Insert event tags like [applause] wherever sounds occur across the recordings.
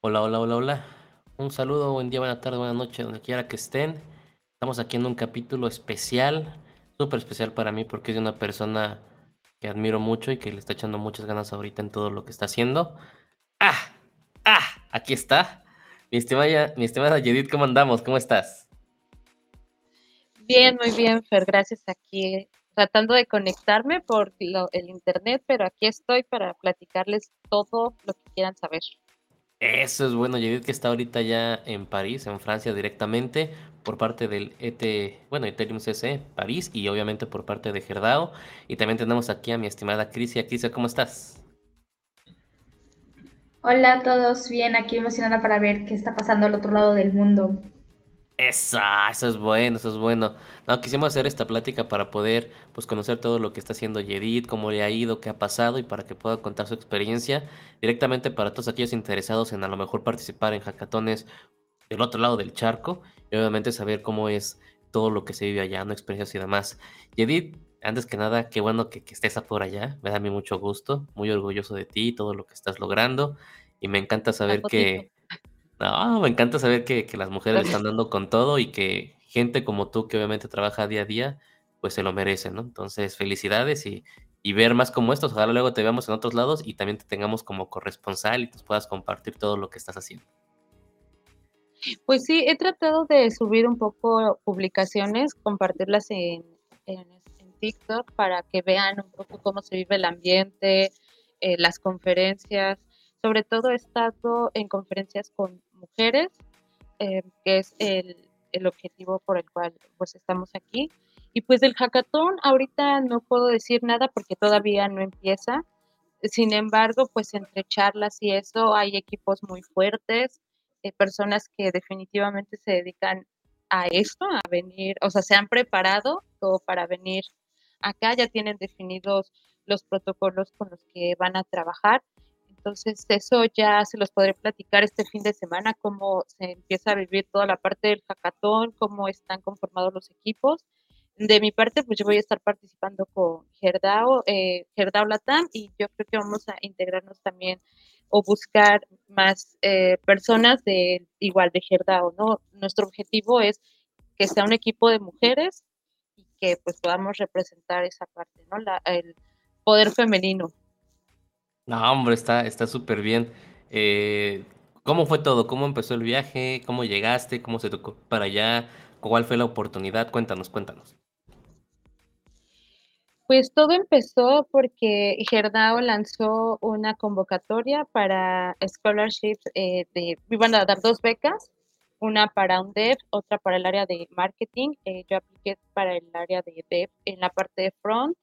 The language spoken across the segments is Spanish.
Hola, hola, hola, hola. Un saludo, buen día, buena tarde, buena noche, donde quiera que estén. Estamos aquí en un capítulo especial, súper especial para mí porque es de una persona que admiro mucho y que le está echando muchas ganas ahorita en todo lo que está haciendo. ¡Ah! ¡Ah! Aquí está. Mi estimada, mi estimada Judith, ¿cómo andamos? ¿Cómo estás? Bien, muy bien, Fer. Gracias aquí tratando de conectarme por lo, el internet, pero aquí estoy para platicarles todo lo que quieran saber. Eso es bueno, Judith que está ahorita ya en París, en Francia directamente, por parte del ET, bueno, Ethereum CC, París, y obviamente por parte de Gerdao. Y también tenemos aquí a mi estimada Crisia. Crisia, ¿cómo estás? Hola a todos, bien, aquí emocionada para ver qué está pasando al otro lado del mundo. Eso, eso es bueno, eso es bueno. No, quisimos hacer esta plática para poder pues conocer todo lo que está haciendo Yedid, cómo le ha ido, qué ha pasado y para que pueda contar su experiencia directamente para todos aquellos interesados en a lo mejor participar en hackatones del otro lado del charco y obviamente saber cómo es todo lo que se vive allá, no experiencias y demás. Yedid, antes que nada, qué bueno que, que estés por allá, me da a mí mucho gusto, muy orgulloso de ti, todo lo que estás logrando. Y me encanta saber que no, me encanta saber que, que las mujeres están dando con todo y que gente como tú, que obviamente trabaja día a día, pues se lo merece, ¿no? Entonces, felicidades y, y ver más como estos. Ojalá luego te veamos en otros lados y también te tengamos como corresponsal y te puedas compartir todo lo que estás haciendo. Pues sí, he tratado de subir un poco publicaciones, compartirlas en, en, en TikTok para que vean un poco cómo se vive el ambiente, eh, las conferencias. Sobre todo he estado en conferencias con mujeres, eh, que es el, el, objetivo por el cual pues estamos aquí. Y pues del hackathon ahorita no puedo decir nada porque todavía no empieza. Sin embargo, pues entre charlas y eso hay equipos muy fuertes, eh, personas que definitivamente se dedican a esto, a venir, o sea, se han preparado todo para venir acá, ya tienen definidos los protocolos con los que van a trabajar entonces, eso ya se los podré platicar este fin de semana, cómo se empieza a vivir toda la parte del hackathon, cómo están conformados los equipos. De mi parte, pues yo voy a estar participando con Gerdao, eh, Gerdao Latam, y yo creo que vamos a integrarnos también o buscar más eh, personas de igual de Gerdao, ¿no? Nuestro objetivo es que sea un equipo de mujeres y que pues podamos representar esa parte, ¿no? La, el poder femenino. No, hombre, está está súper bien. Eh, ¿cómo fue todo? ¿Cómo empezó el viaje? ¿Cómo llegaste? ¿Cómo se tocó para allá? ¿Cuál fue la oportunidad? Cuéntanos, cuéntanos. Pues todo empezó porque Gerdao lanzó una convocatoria para scholarships eh, iban a dar dos becas, una para un dev, otra para el área de marketing. Eh, yo apliqué para el área de dev en la parte de front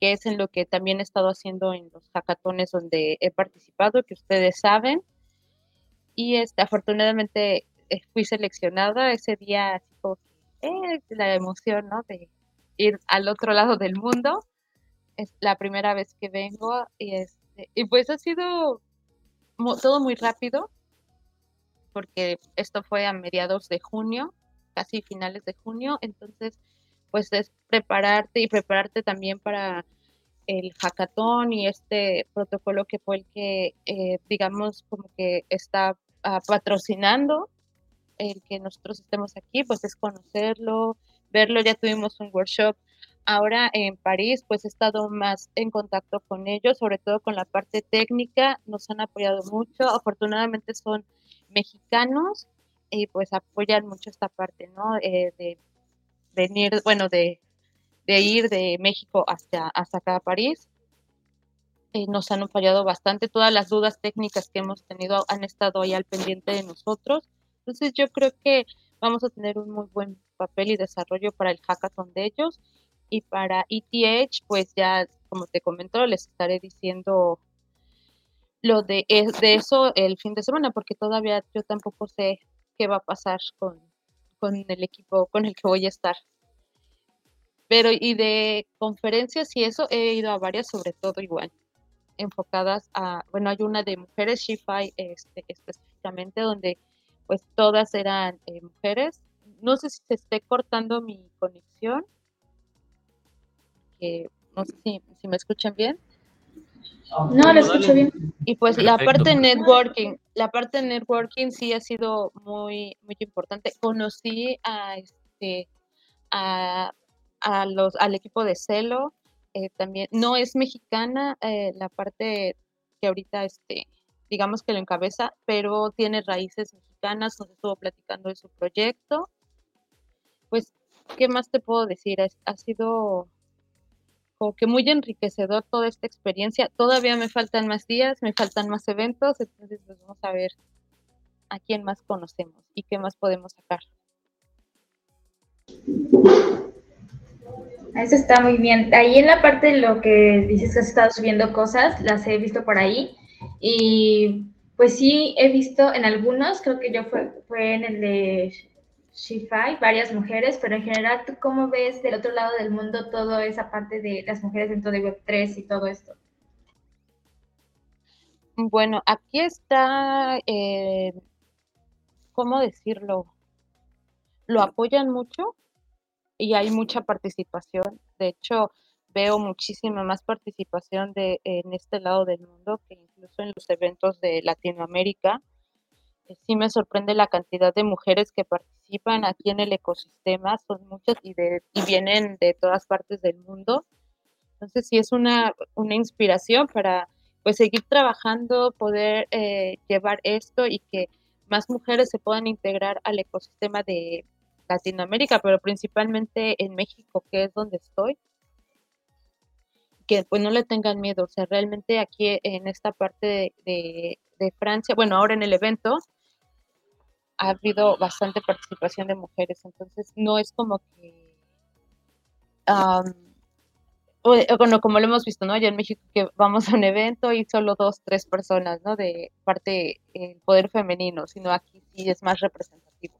que es en lo que también he estado haciendo en los hackatones donde he participado, que ustedes saben. Y este, afortunadamente eh, fui seleccionada ese día, eh, la emoción, ¿no? De ir al otro lado del mundo. Es la primera vez que vengo y, este, y pues ha sido todo muy rápido, porque esto fue a mediados de junio, casi finales de junio, entonces pues es prepararte y prepararte también para el hackathon y este protocolo que fue el que, eh, digamos, como que está uh, patrocinando el que nosotros estemos aquí, pues es conocerlo, verlo, ya tuvimos un workshop. Ahora en París, pues he estado más en contacto con ellos, sobre todo con la parte técnica, nos han apoyado mucho, afortunadamente son mexicanos y pues apoyan mucho esta parte, ¿no? Eh, de venir, bueno, de, de, ir de México hasta, hasta acá a París. Eh, nos han apoyado bastante, todas las dudas técnicas que hemos tenido han estado ahí al pendiente de nosotros. Entonces yo creo que vamos a tener un muy buen papel y desarrollo para el hackathon de ellos. Y para ETH, pues ya, como te comento, les estaré diciendo lo de, de eso el fin de semana, porque todavía yo tampoco sé qué va a pasar con, con el equipo con el que voy a estar. Pero y de conferencias y eso he ido a varias, sobre todo igual, enfocadas a, bueno, hay una de mujeres, Shify este, específicamente, donde pues todas eran eh, mujeres. No sé si se esté cortando mi conexión, que no sé si, si me escuchan bien. No, lo escucho bien. Y pues la parte de networking, la parte de networking sí ha sido muy, muy importante. Conocí a este a, a los, al equipo de Celo, eh, también, no es mexicana eh, la parte que ahorita este, digamos que lo encabeza, pero tiene raíces mexicanas, nos estuvo platicando de su proyecto. Pues, ¿qué más te puedo decir? ha sido como que muy enriquecedor toda esta experiencia. Todavía me faltan más días, me faltan más eventos, entonces pues vamos a ver a quién más conocemos y qué más podemos sacar. Eso está muy bien. Ahí en la parte de lo que dices que has estado subiendo cosas, las he visto por ahí. Y pues sí, he visto en algunos, creo que yo fue, fue en el de Shifai, varias mujeres, pero en general, ¿tú cómo ves del otro lado del mundo toda esa parte de las mujeres dentro de Web3 y todo esto? Bueno, aquí está, eh, ¿cómo decirlo? Lo apoyan mucho y hay mucha participación. De hecho, veo muchísima más participación de, en este lado del mundo que incluso en los eventos de Latinoamérica. Eh, sí me sorprende la cantidad de mujeres que participan aquí en el ecosistema, son muchas y, de, y vienen de todas partes del mundo. Entonces sí es una, una inspiración para pues seguir trabajando, poder eh, llevar esto y que más mujeres se puedan integrar al ecosistema de Latinoamérica, pero principalmente en México, que es donde estoy. Que pues no le tengan miedo, o sea, realmente aquí en esta parte de, Francia, bueno, ahora en el evento, ha habido bastante participación de mujeres, entonces no es como que, bueno, como lo hemos visto, ¿no? Allá en México que vamos a un evento y solo dos, tres personas, ¿no? De parte del poder femenino, sino aquí sí es más representativo.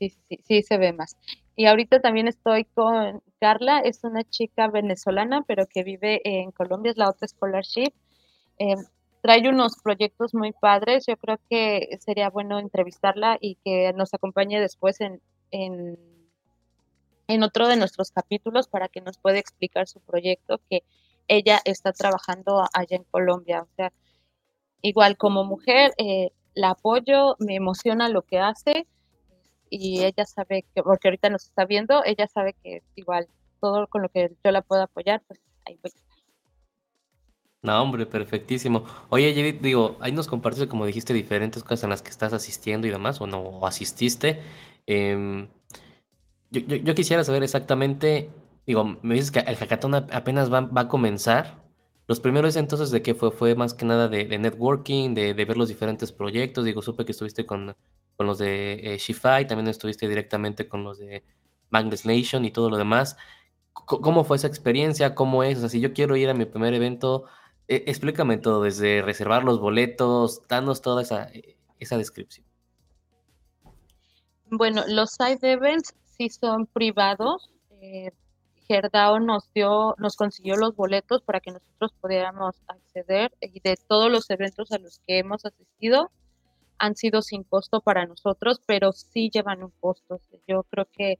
Sí, sí, sí, se ve más. Y ahorita también estoy con Carla, es una chica venezolana, pero que vive en Colombia, es la otra scholarship. Eh, trae unos proyectos muy padres. Yo creo que sería bueno entrevistarla y que nos acompañe después en, en, otro de nuestros capítulos para que nos pueda explicar su proyecto que ella está trabajando allá en Colombia. O sea, igual como mujer, eh, la apoyo, me emociona lo que hace y ella sabe que, porque ahorita nos está viendo, ella sabe que igual todo con lo que yo la puedo apoyar, pues ahí voy no, hombre, perfectísimo. Oye, Judith, digo, ahí nos compartes, como dijiste, diferentes cosas en las que estás asistiendo y demás, o no asististe. Em, yo, quisiera saber exactamente, digo, me dices que el hackathon apenas va, a comenzar. Los primeros entonces de qué fue, fue más que nada de, networking, de, ver los diferentes proyectos. Digo, supe que estuviste con, con los de eh, también estuviste directamente con los de Magnus Nation y todo lo demás. ¿Cómo fue esa experiencia? ¿Cómo es? O sea, si yo quiero ir a mi primer evento, e, explícame todo, desde reservar los boletos, danos toda esa, e, esa descripción. Bueno, los side events sí son privados. Eh, Gerdao nos dio, nos consiguió los boletos para que nosotros pudiéramos acceder y de todos los eventos a los que hemos asistido han sido sin costo para nosotros, pero sí llevan un costo. Yo creo que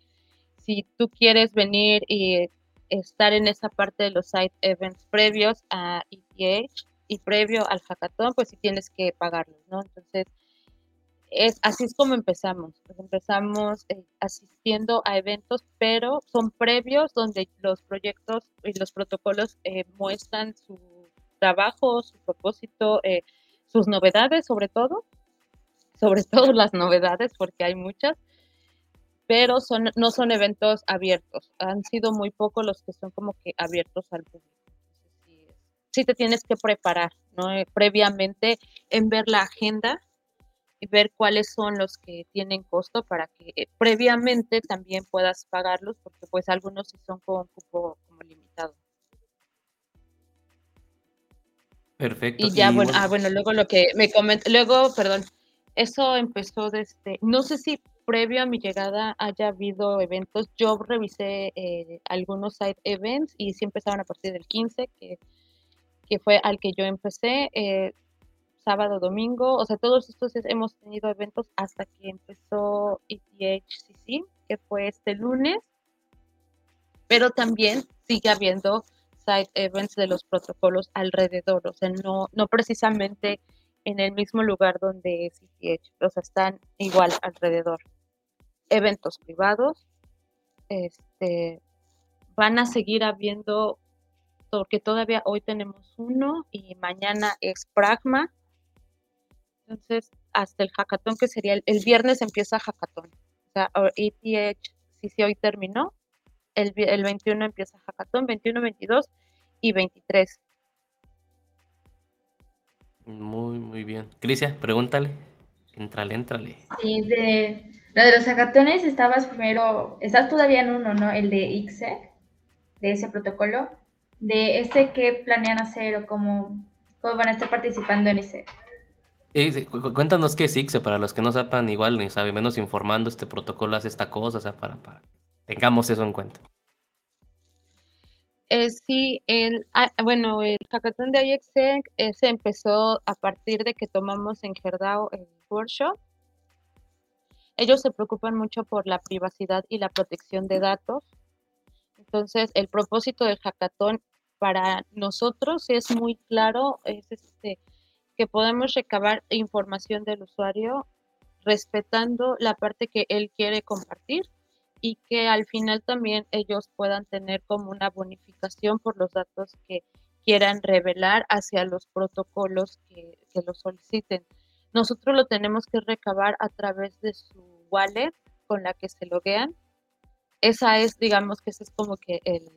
si tú quieres venir y estar en esa parte de los side events previos a ETH y previo al hackathon, pues sí tienes que pagarlos, ¿no? Entonces, es, así es como empezamos. Empezamos eh, asistiendo a eventos, pero son previos donde los proyectos y los protocolos eh, muestran su trabajo, su propósito, eh, sus novedades sobre todo, sobre [laughs] todo las novedades, porque hay muchas, pero son, no son eventos abiertos. Han sido muy pocos los que son como que abiertos al público. Sí, te tienes que preparar, ¿no? Eh, previamente en ver la agenda y ver cuáles son los que tienen costo para que eh, previamente también puedas pagarlos, porque pues algunos sí son con cupo como limitado. Perfecto. Y ya, bueno, ah, bueno, luego lo que me comentó, luego, perdón, eso empezó desde, no sé si previo a mi llegada haya habido eventos. Yo revisé eh, algunos side events y sí empezaron a partir del 15, que, que fue al que yo empecé, eh, sábado, domingo, o sea, todos estos hemos tenido eventos hasta que empezó ETHCC, que fue este lunes, pero también sigue habiendo side events de los protocolos alrededor, o sea, no, no precisamente en el mismo lugar donde CTH, o sea, están igual alrededor. Eventos privados, este, van a seguir habiendo, porque todavía hoy tenemos uno y mañana es Pragma. Entonces, hasta el hackathon que sería el, viernes empieza hackathon. O sea, ETH, si sí, hoy terminó, el, el 21 empieza hackathon, 21, 22 y 23. Muy, muy bien. Crisia, pregúntale. Entrale, entrale. Sí, de lo de los hackatones estabas primero, estás todavía en uno, ¿no? El de ICSE, de ese protocolo. De ese, ¿qué planean hacer o cómo, cómo van a estar participando en ese? Eh, cuéntanos qué es ICSE, para los que no sepan igual, ni saben, menos informando, este protocolo hace esta cosa, o sea, para, para tengamos eso en cuenta. Eh, sí, el, ah, bueno, el hackathon de IXEC eh, se empezó a partir de que tomamos en Gerdao el workshop. Ellos se preocupan mucho por la privacidad y la protección de datos. Entonces, el propósito del hackathon para nosotros es muy claro, es este, que podemos recabar información del usuario respetando la parte que él quiere compartir y que al final también ellos puedan tener como una bonificación por los datos que quieran revelar hacia los protocolos que, que lo soliciten. Nosotros lo tenemos que recabar a través de su wallet con la que se loguean. Esa es, digamos que ese es como que el,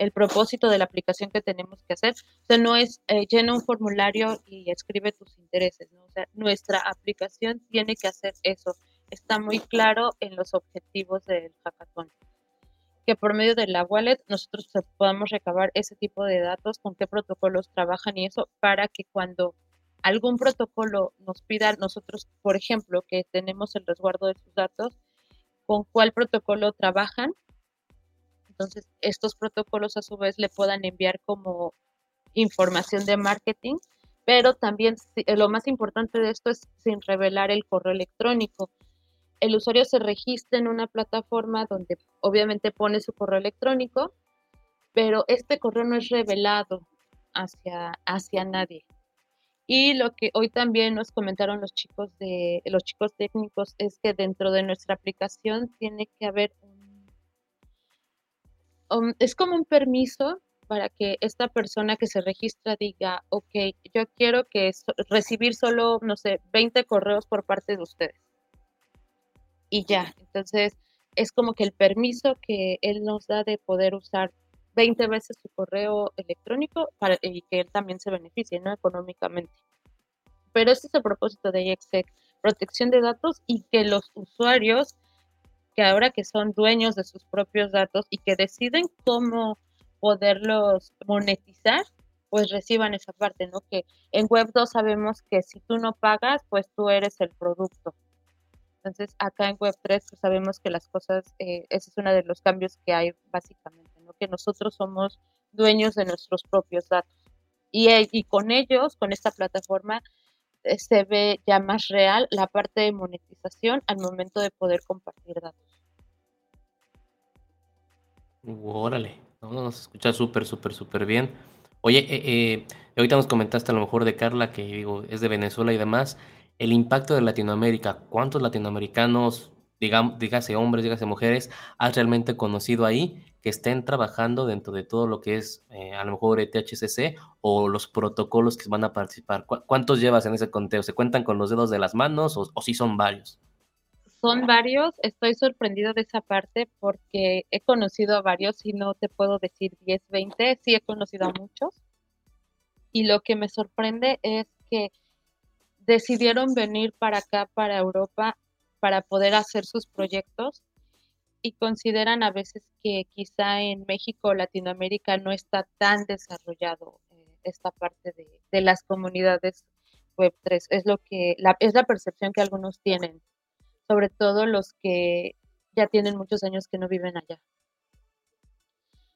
el propósito de la aplicación que tenemos que hacer. O sea, no es eh, llena un formulario y escribe tus intereses, ¿no? O sea, nuestra aplicación tiene que hacer eso, está muy claro en los objetivos del hackathon. Que por medio de la wallet nosotros podamos recabar ese tipo de datos, con qué protocolos trabajan y eso, para que cuando algún protocolo nos pida nosotros, por ejemplo, que tenemos el resguardo de sus datos, con cuál protocolo trabajan. Entonces, estos protocolos a su vez le puedan enviar como información de marketing, pero también lo más importante de esto es sin revelar el correo electrónico el usuario se registra en una plataforma donde obviamente pone su correo electrónico, pero este correo no es revelado hacia, hacia nadie. Y lo que hoy también nos comentaron los chicos de los chicos técnicos es que dentro de nuestra aplicación tiene que haber un, es como un permiso para que esta persona que se registra diga, ok, yo quiero que recibir solo, no sé, 20 correos por parte de ustedes y ya. Entonces, es como que el permiso que él nos da de poder usar 20 veces su correo electrónico para, y que él también se beneficie, ¿no? Económicamente. Pero este es el propósito de IXEC, protección de datos y que los usuarios, que ahora que son dueños de sus propios datos y que deciden cómo poderlos monetizar, pues reciban esa parte, ¿no? Que en Web2 sabemos que si tú no pagas, pues tú eres el producto. Entonces, acá en Web3 pues, sabemos que las cosas, eh, ese es uno de los cambios que hay básicamente, ¿no? que nosotros somos dueños de nuestros propios datos. Y, eh, y con ellos, con esta plataforma, eh, se ve ya más real la parte de monetización al momento de poder compartir datos. Órale, no, nos escucha súper, súper, súper bien. Oye, ahorita nos comentaste a lo mejor de Carla, que digo, es de Venezuela y demás el impacto de Latinoamérica. ¿Cuántos latinoamericanos, digamos, dígase hombres, dígase mujeres, has realmente conocido ahí que estén trabajando dentro de todo lo que es eh, a lo mejor ETHCC o los protocolos que van a participar? ¿Cuántos llevas en ese conteo? ¿Se cuentan con los dedos de las manos o, o sí son varios? Son varios, estoy sorprendido de esa parte porque he conocido a varios y no te puedo decir 10, 20, sí he conocido a muchos. Y lo que me sorprende es que decidieron venir para acá, para Europa, para poder hacer sus proyectos y consideran a veces que quizá en México o Latinoamérica no está tan desarrollado eh, esta parte de, las comunidades Web3. Es lo que la, es la percepción que algunos tienen, sobre todo los que ya tienen muchos años que no viven allá.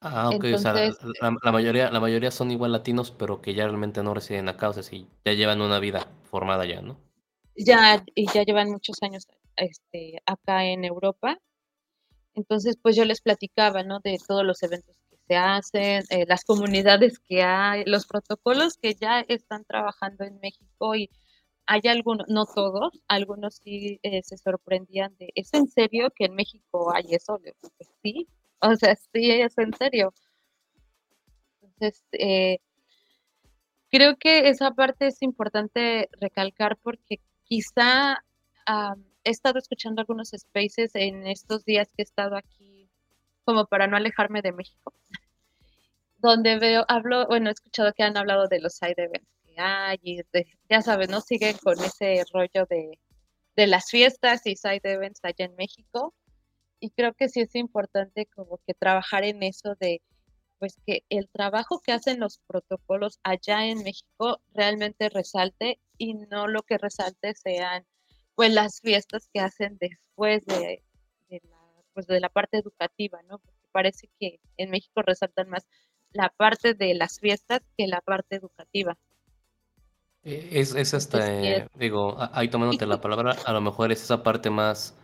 Ah, ok, o sea, la, mayoría, la mayoría son igual latinos, pero que ya realmente no residen acá, o sea, sí, ya llevan una vida formada ya, ¿no? Ya, y ya llevan muchos años este, acá en Europa. Entonces, pues yo les platicaba, ¿no? De todos los eventos que se hacen, eh, las comunidades que hay, los protocolos que ya están trabajando en México y hay algunos, no todos, algunos sí eh, se sorprendían de, ¿es en serio que en México hay eso? sí, [laughs] o sea, sí, es en serio. Entonces, eh, creo que esa parte es importante recalcar porque quizá he estado escuchando algunos spaces en estos días que he estado aquí, como para no alejarme de México, [laughs] donde veo, hablo, bueno, he escuchado que han hablado de los side events que hay, y ya sabes, ¿no? Siguen con ese rollo de, de las fiestas y side events allá en México. Y creo que sí es importante como que trabajar en eso de, pues que el trabajo que hacen los protocolos allá en México realmente resalte y no lo que resalte sean pues las fiestas que hacen después de, la, pues, de la parte educativa, ¿no? Porque parece que en México resaltan más la parte de las fiestas que la parte educativa. E, es, es hasta, eh, digo, ahí tomándote la palabra, a lo mejor es esa parte más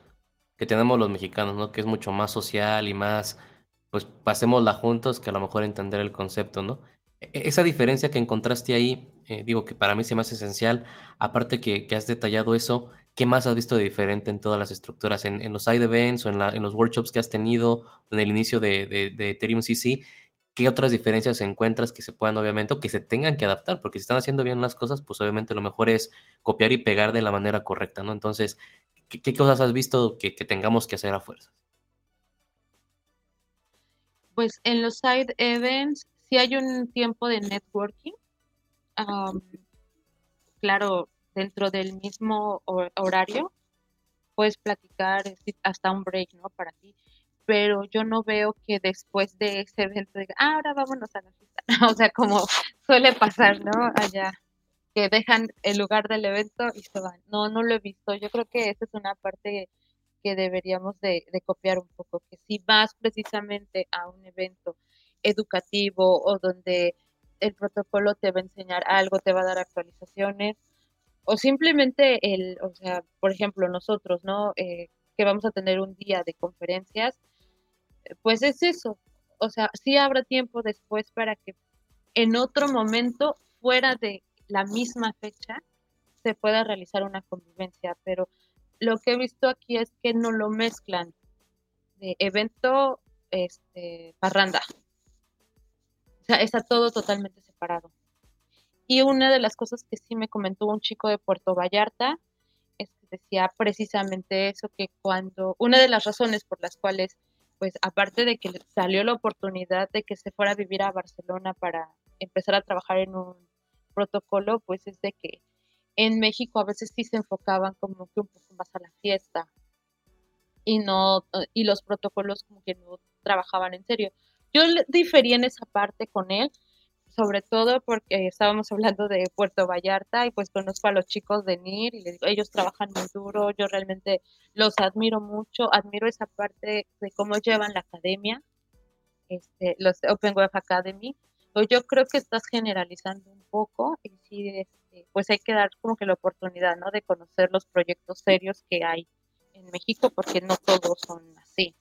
que tenemos los mexicanos, ¿no? Que es mucho más social y más, pues pasémosla juntos que a lo mejor entender el concepto, ¿no? E, esa diferencia que encontraste ahí, eh, digo que para mí se me hace esencial, aparte que, que has detallado eso, ¿Qué más has visto de diferente en todas las estructuras? En, los side events o en, en, los workshops que has tenido en el inicio de, de, Ethereum CC, ¿qué otras diferencias encuentras que se puedan, obviamente, o que se tengan que adaptar? Porque si están haciendo bien las cosas, pues obviamente lo mejor es copiar y pegar de la manera correcta, ¿no? Entonces, ¿qué, cosas has visto que, tengamos que hacer a fuerzas? Pues en los side events sí hay un tiempo de networking. claro, dentro del mismo horario, puedes platicar hasta un break, ¿no? Para ti. Pero yo no veo que después de ese evento diga, ah, ahora vámonos a la fiesta. [laughs] o sea, como suele pasar, ¿no? Allá, que dejan el lugar del evento y se van. No, no lo he visto. Yo creo que esa es una parte que deberíamos de, copiar un poco, que si vas precisamente a un evento educativo o donde el protocolo te va a enseñar algo, te va a dar actualizaciones, o simplemente el, o sea, por ejemplo, nosotros, ¿no? Eh, que vamos a tener un día de conferencias, eh, pues es eso. O sea, sí habrá tiempo después para que en otro momento, fuera de la misma fecha, se pueda realizar una convivencia, pero lo que he visto aquí es que no lo mezclan de evento, este, parranda. O sea, está todo totalmente separado. Y una de las cosas que sí me comentó un chico de Puerto Vallarta es que decía precisamente eso, que cuando, una de las razones por las cuales, pues aparte de que salió la oportunidad de que se fuera a vivir a Barcelona para empezar a trabajar en un protocolo, pues es de que en México a veces sí se enfocaban como que un poco más a la fiesta y no y los protocolos como que no trabajaban en serio. Yo diferí en esa parte con él, sobre todo porque estábamos hablando de Puerto Vallarta y pues conozco a los chicos de NIR y digo, ellos trabajan muy duro, yo realmente los admiro mucho, admiro esa parte de cómo llevan la academia, este, los Open Web Academy, yo creo que estás generalizando un poco y sí, este, pues hay que dar como que la oportunidad, ¿no? De conocer los proyectos serios que hay en México porque no todos son así.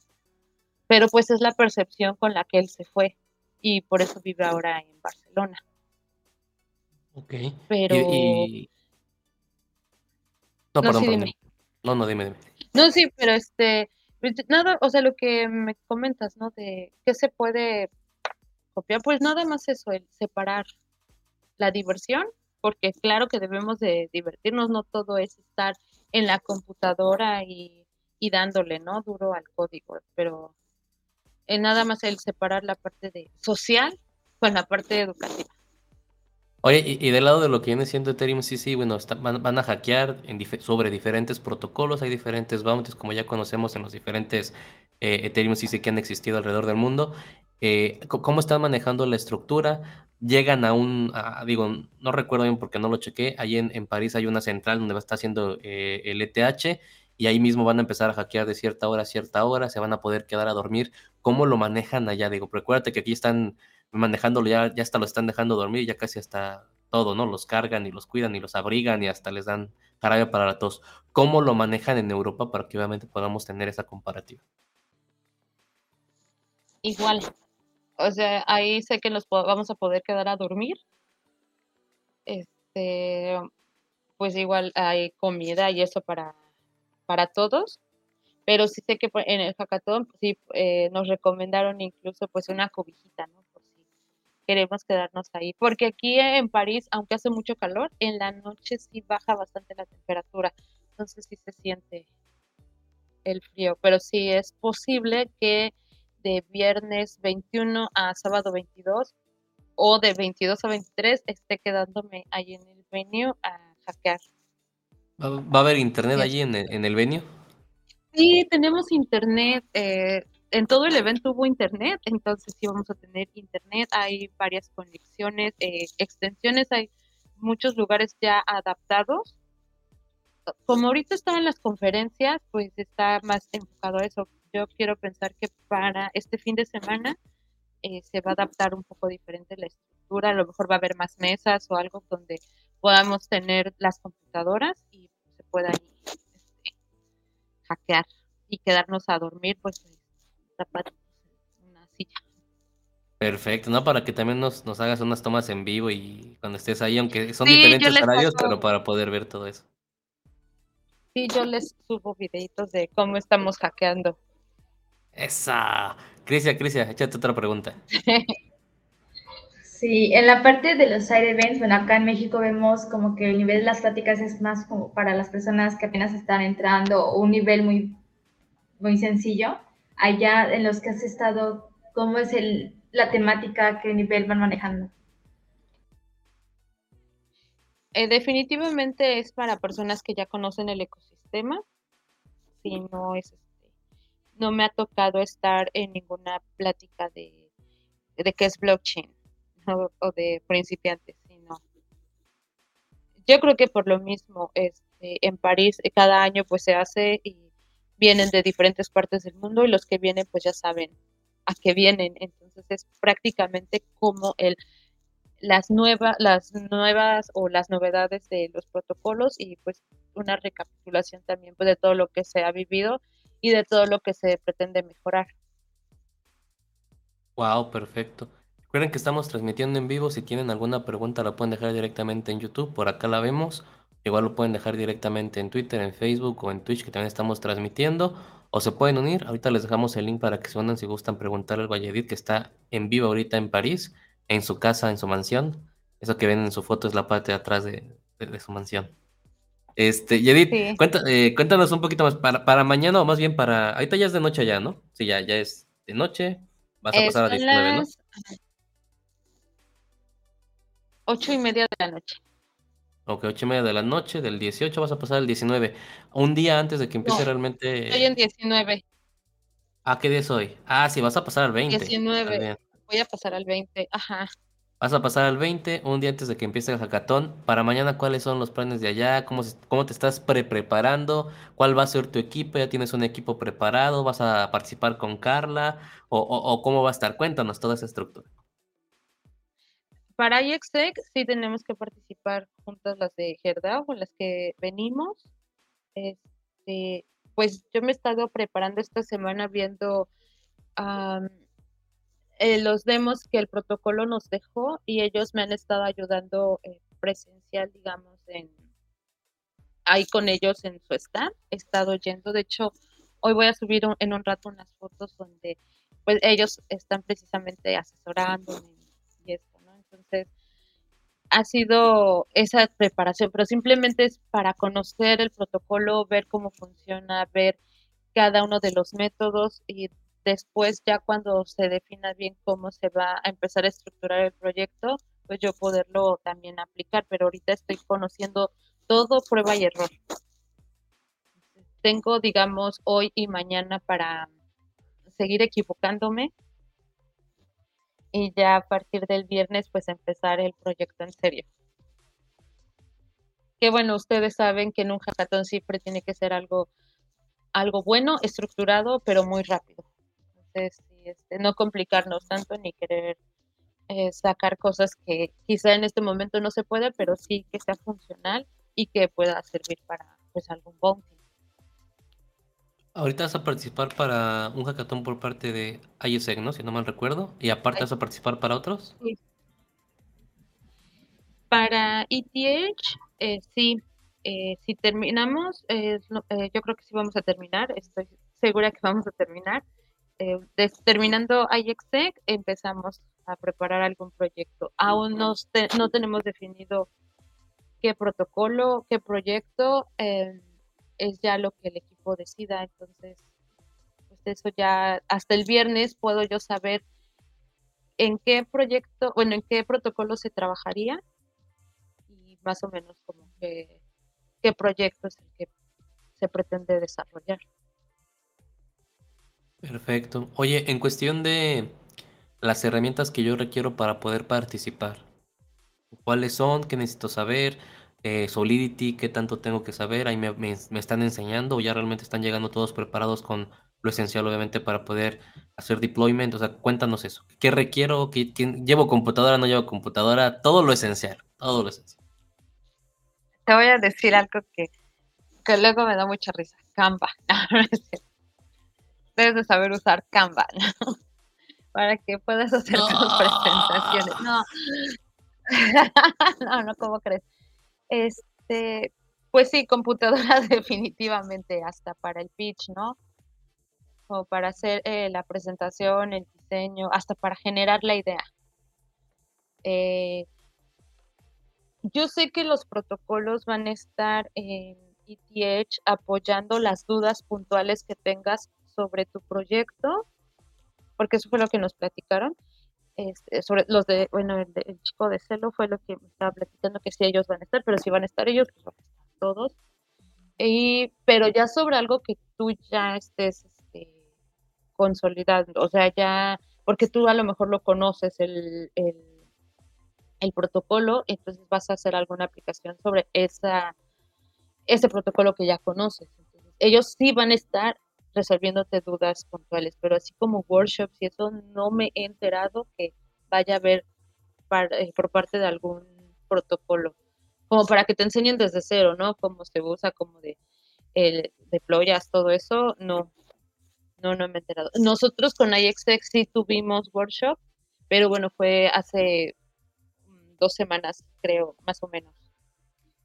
Pero pues es la percepción con la que él se fue y por eso vive ahora en Barcelona. Ok. Pero... No, perdón, perdón. No, no, dime, dime. No, sí, pero este, pues, nada, o sea, lo que me comentas, ¿no? De qué se puede pues nada más eso, el separar la diversión, porque claro que debemos de divertirnos, no todo es estar en la computadora y, y dándole, ¿no? Duro al código, pero nada más el separar la parte de social con la parte educativa. Oye, y, del lado de lo que viene siendo Ethereum, sí, sí, bueno, van, a hackear sobre diferentes protocolos, hay diferentes bounties, como ya conocemos en los diferentes eh, Ethereum sí que han existido alrededor del mundo. Eh, ¿Cómo están manejando la estructura? Llegan a un, digo, no recuerdo bien porque no lo chequé, ahí en, París hay una central donde va a estar haciendo eh, el ETH y ahí mismo van a empezar a hackear de cierta hora a cierta hora, se van a poder quedar a dormir. ¿Cómo lo manejan allá? Digo, recuérdate que aquí están manejándolo, ya, hasta lo están dejando dormir, ya casi hasta todo, ¿no? Los cargan y los cuidan y los abrigan y hasta les dan jarabe para la tos. ¿Cómo lo manejan en Europa para que obviamente podamos tener esa comparativa? Igual. O sea, ahí sé que nos vamos a poder quedar a dormir. Este, pues igual hay comida y eso para, para todos. Pero sí sé que en el hackathon sí eh, nos recomendaron incluso pues una cobijita, ¿no? Por si queremos quedarnos ahí. Porque aquí en París, aunque hace mucho calor, en la noche sí baja bastante la temperatura. Entonces sí se siente el frío. Pero sí es posible que de viernes 21 a sábado 22 o de 22 a 23 esté quedándome ahí en el venue a hackear. ¿Va, a haber internet allí en el, en el venue? Sí, tenemos internet. Eh, en todo el evento hubo internet, entonces sí vamos a tener internet. Hay varias conexiones, eh, extensiones, hay muchos lugares ya adaptados. Como ahorita estaban las conferencias, pues está más enfocado a eso yo quiero pensar que para este fin de semana eh, se va a adaptar un poco diferente la estructura, a lo mejor va a haber más mesas o algo donde podamos tener las computadoras y se pueda este, hackear y quedarnos a dormir, pues una silla. Perfecto, ¿no? Para que también nos, nos hagas unas tomas en vivo y cuando estés ahí, aunque son diferentes horarios, pero para poder ver todo eso. Sí, yo les subo videitos de cómo estamos hackeando. Esa. Crisia, Crisia, échate otra pregunta. Sí, en la parte de los side events, bueno, acá en México vemos como que el nivel de las pláticas es más como para las personas que apenas están entrando o un nivel muy, muy sencillo. Allá en los que has estado, ¿cómo es el, la temática? ¿Qué nivel van manejando? Eh, definitivamente es para personas que ya conocen el ecosistema. Si no es no me ha tocado estar en ninguna plática de, de qué es blockchain o de principiantes, sino yo creo que por lo mismo este, en París eh, cada año pues se hace y vienen de diferentes partes del mundo y los que vienen pues ya saben a qué vienen, entonces es prácticamente como el las nuevas las nuevas o las novedades de los protocolos y pues una recapitulación también pues, de todo lo que se ha vivido y de todo lo que se pretende mejorar. Wow, perfecto. Recuerden que estamos transmitiendo en vivo. Si tienen alguna pregunta, la pueden dejar directamente en YouTube. Por acá la vemos. Igual lo pueden dejar directamente en Twitter, en Facebook o en Twitch, que también estamos transmitiendo. O se pueden unir. Ahorita les dejamos el link para que se unan si gustan preguntar al Valladid, que está en vivo ahorita en París, en su casa, en su mansión. Eso que ven en su foto es la parte de atrás de su mansión. Este, Yedith, eh, cuéntanos un poquito más para, para, mañana o más bien para. Ahorita ya es de noche ya, ¿no? Sí, ya, ya es de noche. Vas a pasar a 19, ¿no? Ocho y media de la noche. Ok, ocho y media de la noche, del 18 vas a pasar al 19. Un día antes de que empiece realmente. Estoy en 19. Ah, ¿qué día es hoy? Ah, sí, vas a pasar al 20. 19. Voy a pasar al 20, ajá. Vas a pasar al 20, un día antes de que empiece el hackathon. Para mañana, ¿cuáles son los planes de allá? ¿Cómo, cómo te estás pre preparando? ¿Cuál va a ser tu equipo? ¿Ya tienes un equipo preparado? ¿Vas a participar con Carla? ¿O, cómo va a estar? Cuéntanos toda esa estructura. Para IXTech sí tenemos que participar juntas las de Gerda o las que venimos. Este, pues yo me he estado preparando esta semana viendo eh, los demos que el protocolo nos dejó y ellos me han estado ayudando eh, presencial, digamos, en ahí con ellos en su stand. He estado yendo, de hecho, hoy voy a subir en un rato unas fotos donde pues ellos están precisamente asesorándome y esto, ¿no? Entonces, ha sido esa preparación, pero simplemente es para conocer el protocolo, ver cómo funciona, ver cada uno de los métodos y después ya cuando se defina bien cómo se va a empezar a estructurar el proyecto, pues yo poderlo también aplicar, pero ahorita estoy conociendo todo prueba y error. Tengo, digamos, hoy y mañana para seguir equivocándome y ya a partir del viernes pues empezar el proyecto en serio. Que bueno, ustedes saben que en un hackathon siempre tiene que ser algo, algo bueno, estructurado, pero muy rápido este, no complicarnos tanto ni querer eh, sacar cosas que quizá en este momento no se puede, pero sí que sea funcional y que pueda servir para pues algún bounty. Ahorita vas a participar para un hackathon por parte de ISEC, ¿no? Si no mal recuerdo. Y aparte vas a participar para otros. Sí. Para ETH, eh, sí. Eh, si terminamos, eh, yo creo que sí vamos a terminar. Estoy segura que vamos a terminar. Terminando IXEC, empezamos a preparar algún proyecto. Aún no, tenemos definido qué protocolo, qué proyecto es ya lo que el equipo decida. Entonces, pues eso ya hasta el viernes puedo yo saber en qué proyecto, bueno, en qué protocolo se trabajaría y más o menos como que qué proyecto es el que se pretende desarrollar. Perfecto. Oye, en cuestión de las herramientas que yo requiero para poder participar, ¿cuáles son? ¿Qué necesito saber? Eh, Solidity, qué tanto tengo que saber, ahí me, están enseñando o ya realmente están llegando todos preparados con lo esencial obviamente para poder hacer deployment, o sea, cuéntanos eso, ¿qué requiero? ¿Qué, ¿Llevo computadora, no llevo computadora? Todo lo esencial, todo lo esencial. Te voy a decir algo que, que luego me da mucha risa, Canva, [laughs] debes de saber usar Canva, [laughs] para que puedas hacer tus presentaciones. No, [laughs] no, no, ¿cómo crees? Este, pues sí, computadora [laughs] definitivamente hasta para el pitch, ¿no? O para hacer eh, la presentación, el diseño, hasta para generar la idea. Eh, yo sé que los protocolos van a estar en ETH apoyando las dudas puntuales que tengas sobre tu proyecto, porque eso fue lo que nos platicaron. Este, sobre los de, bueno, el, chico de celo fue lo que me estaba platicando que sí ellos van a estar, pero si van a estar ellos, pues van a estar todos. Y, pero ya sobre algo que tú ya estés este, consolidando, o sea, ya, porque tú a lo mejor lo conoces el, el, el protocolo, entonces vas a hacer alguna aplicación sobre esa, ese protocolo que ya conoces. Ellos sí van a estar resolviéndote dudas puntuales, pero así como workshops y eso no me he enterado que vaya a haber eh, por parte de algún protocolo, como para que te enseñen desde cero, ¿no? Cómo se usa, cómo de el deployas, todo eso, no, no, no me he enterado. Nosotros con IXX sí tuvimos workshop, pero bueno, fue hace dos semanas, creo, más o menos.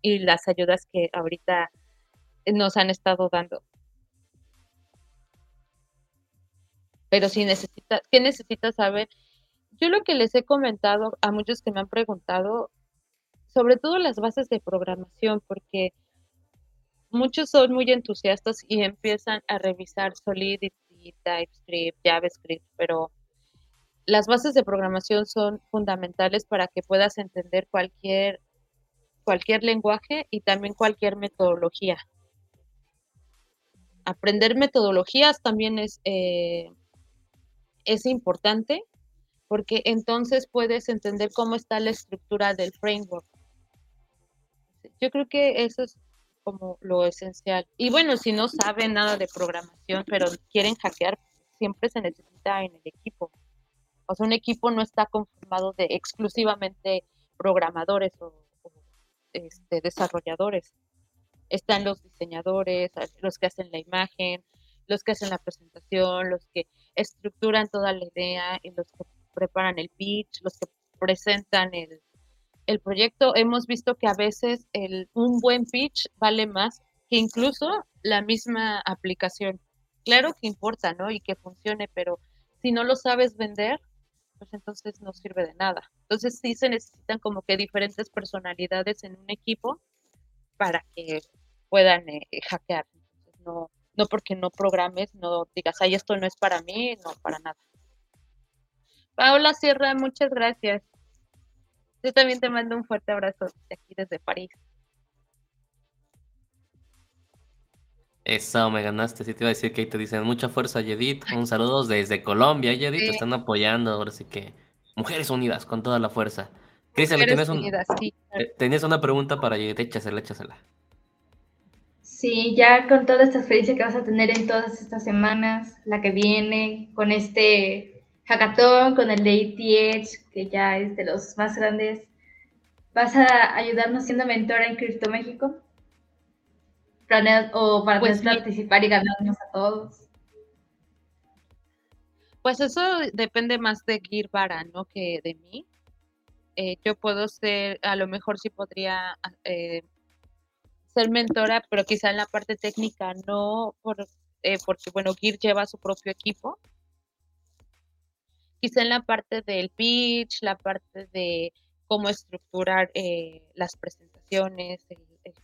Y las ayudas que ahorita nos han estado dando. Pero si necesita, ¿qué necesitas saber? Yo lo que les he comentado a muchos que me han preguntado, sobre todo las bases de programación, porque muchos son muy entusiastas y empiezan a revisar Solidity, TypeScript, JavaScript, pero las bases de programación son fundamentales para que puedas entender cualquier, cualquier lenguaje y también cualquier metodología. Aprender metodologías también es eh, es importante porque entonces puedes entender cómo está la estructura del framework. Yo creo que eso es como lo esencial. Y bueno, si no saben nada de programación, pero quieren hackear, siempre se necesita en el equipo. O sea, un equipo no está conformado de exclusivamente programadores o, este, desarrolladores. Están los diseñadores, los que hacen la imagen, los que hacen la presentación, los que estructuran toda la idea, y los que preparan el pitch, los que presentan el, proyecto. Hemos visto que a veces el, un buen pitch vale más que incluso la misma aplicación. Claro que importa, ¿no? Y que funcione, pero si no lo sabes vender, pues entonces no sirve de nada. Entonces sí se necesitan como que diferentes personalidades en un equipo para que puedan eh, hackear. no, no porque no programes, no digas, ay, esto no es para mí, no, para nada. Paula Sierra, muchas gracias. Yo también te mando un fuerte abrazo de aquí desde París. Eso, me ganaste. Sí, te iba a decir que ahí te dicen mucha fuerza, Yedit. Un saludo desde Colombia, Yedit. Te están apoyando. Ahora sí que mujeres unidas con toda la fuerza. Cristian, ¿tenías, una pregunta para Yedit? Échasela, échasela. Sí, ya con toda esta experiencia que vas a tener en todas estas semanas, la que viene, con este hackathon, con el de ETH, que ya es de los más grandes, ¿vas a ayudarnos siendo mentora en Crypto México? o para pues participar y ganarnos a todos? Pues eso depende más de Girbara, ¿no? Que de mí. Eh, yo puedo ser, a lo mejor sí podría eh, ser mentora, pero quizá en la parte técnica no, por, eh, porque bueno, Gir lleva su propio equipo. Quizá en la parte del pitch, la parte de cómo estructurar las presentaciones, el, el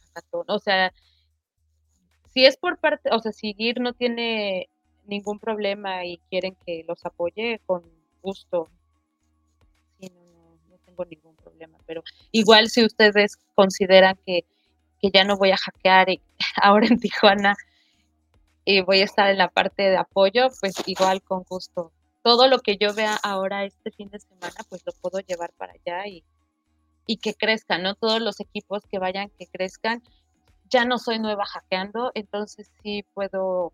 o sea, si es por parte, o sea, si Gir no tiene ningún problema y quieren que los apoye, con gusto. Sí, no, no, tengo ningún problema, pero igual si ustedes consideran que, que ya no voy a hackear [laughs] ahora en Tijuana y voy a estar en la parte de apoyo, pues igual con gusto. Todo lo que yo vea ahora este fin de semana, pues lo puedo llevar para allá y, y que crezcan, ¿no? Todos los equipos que vayan, que crezcan. Ya no soy nueva hackeando, entonces sí puedo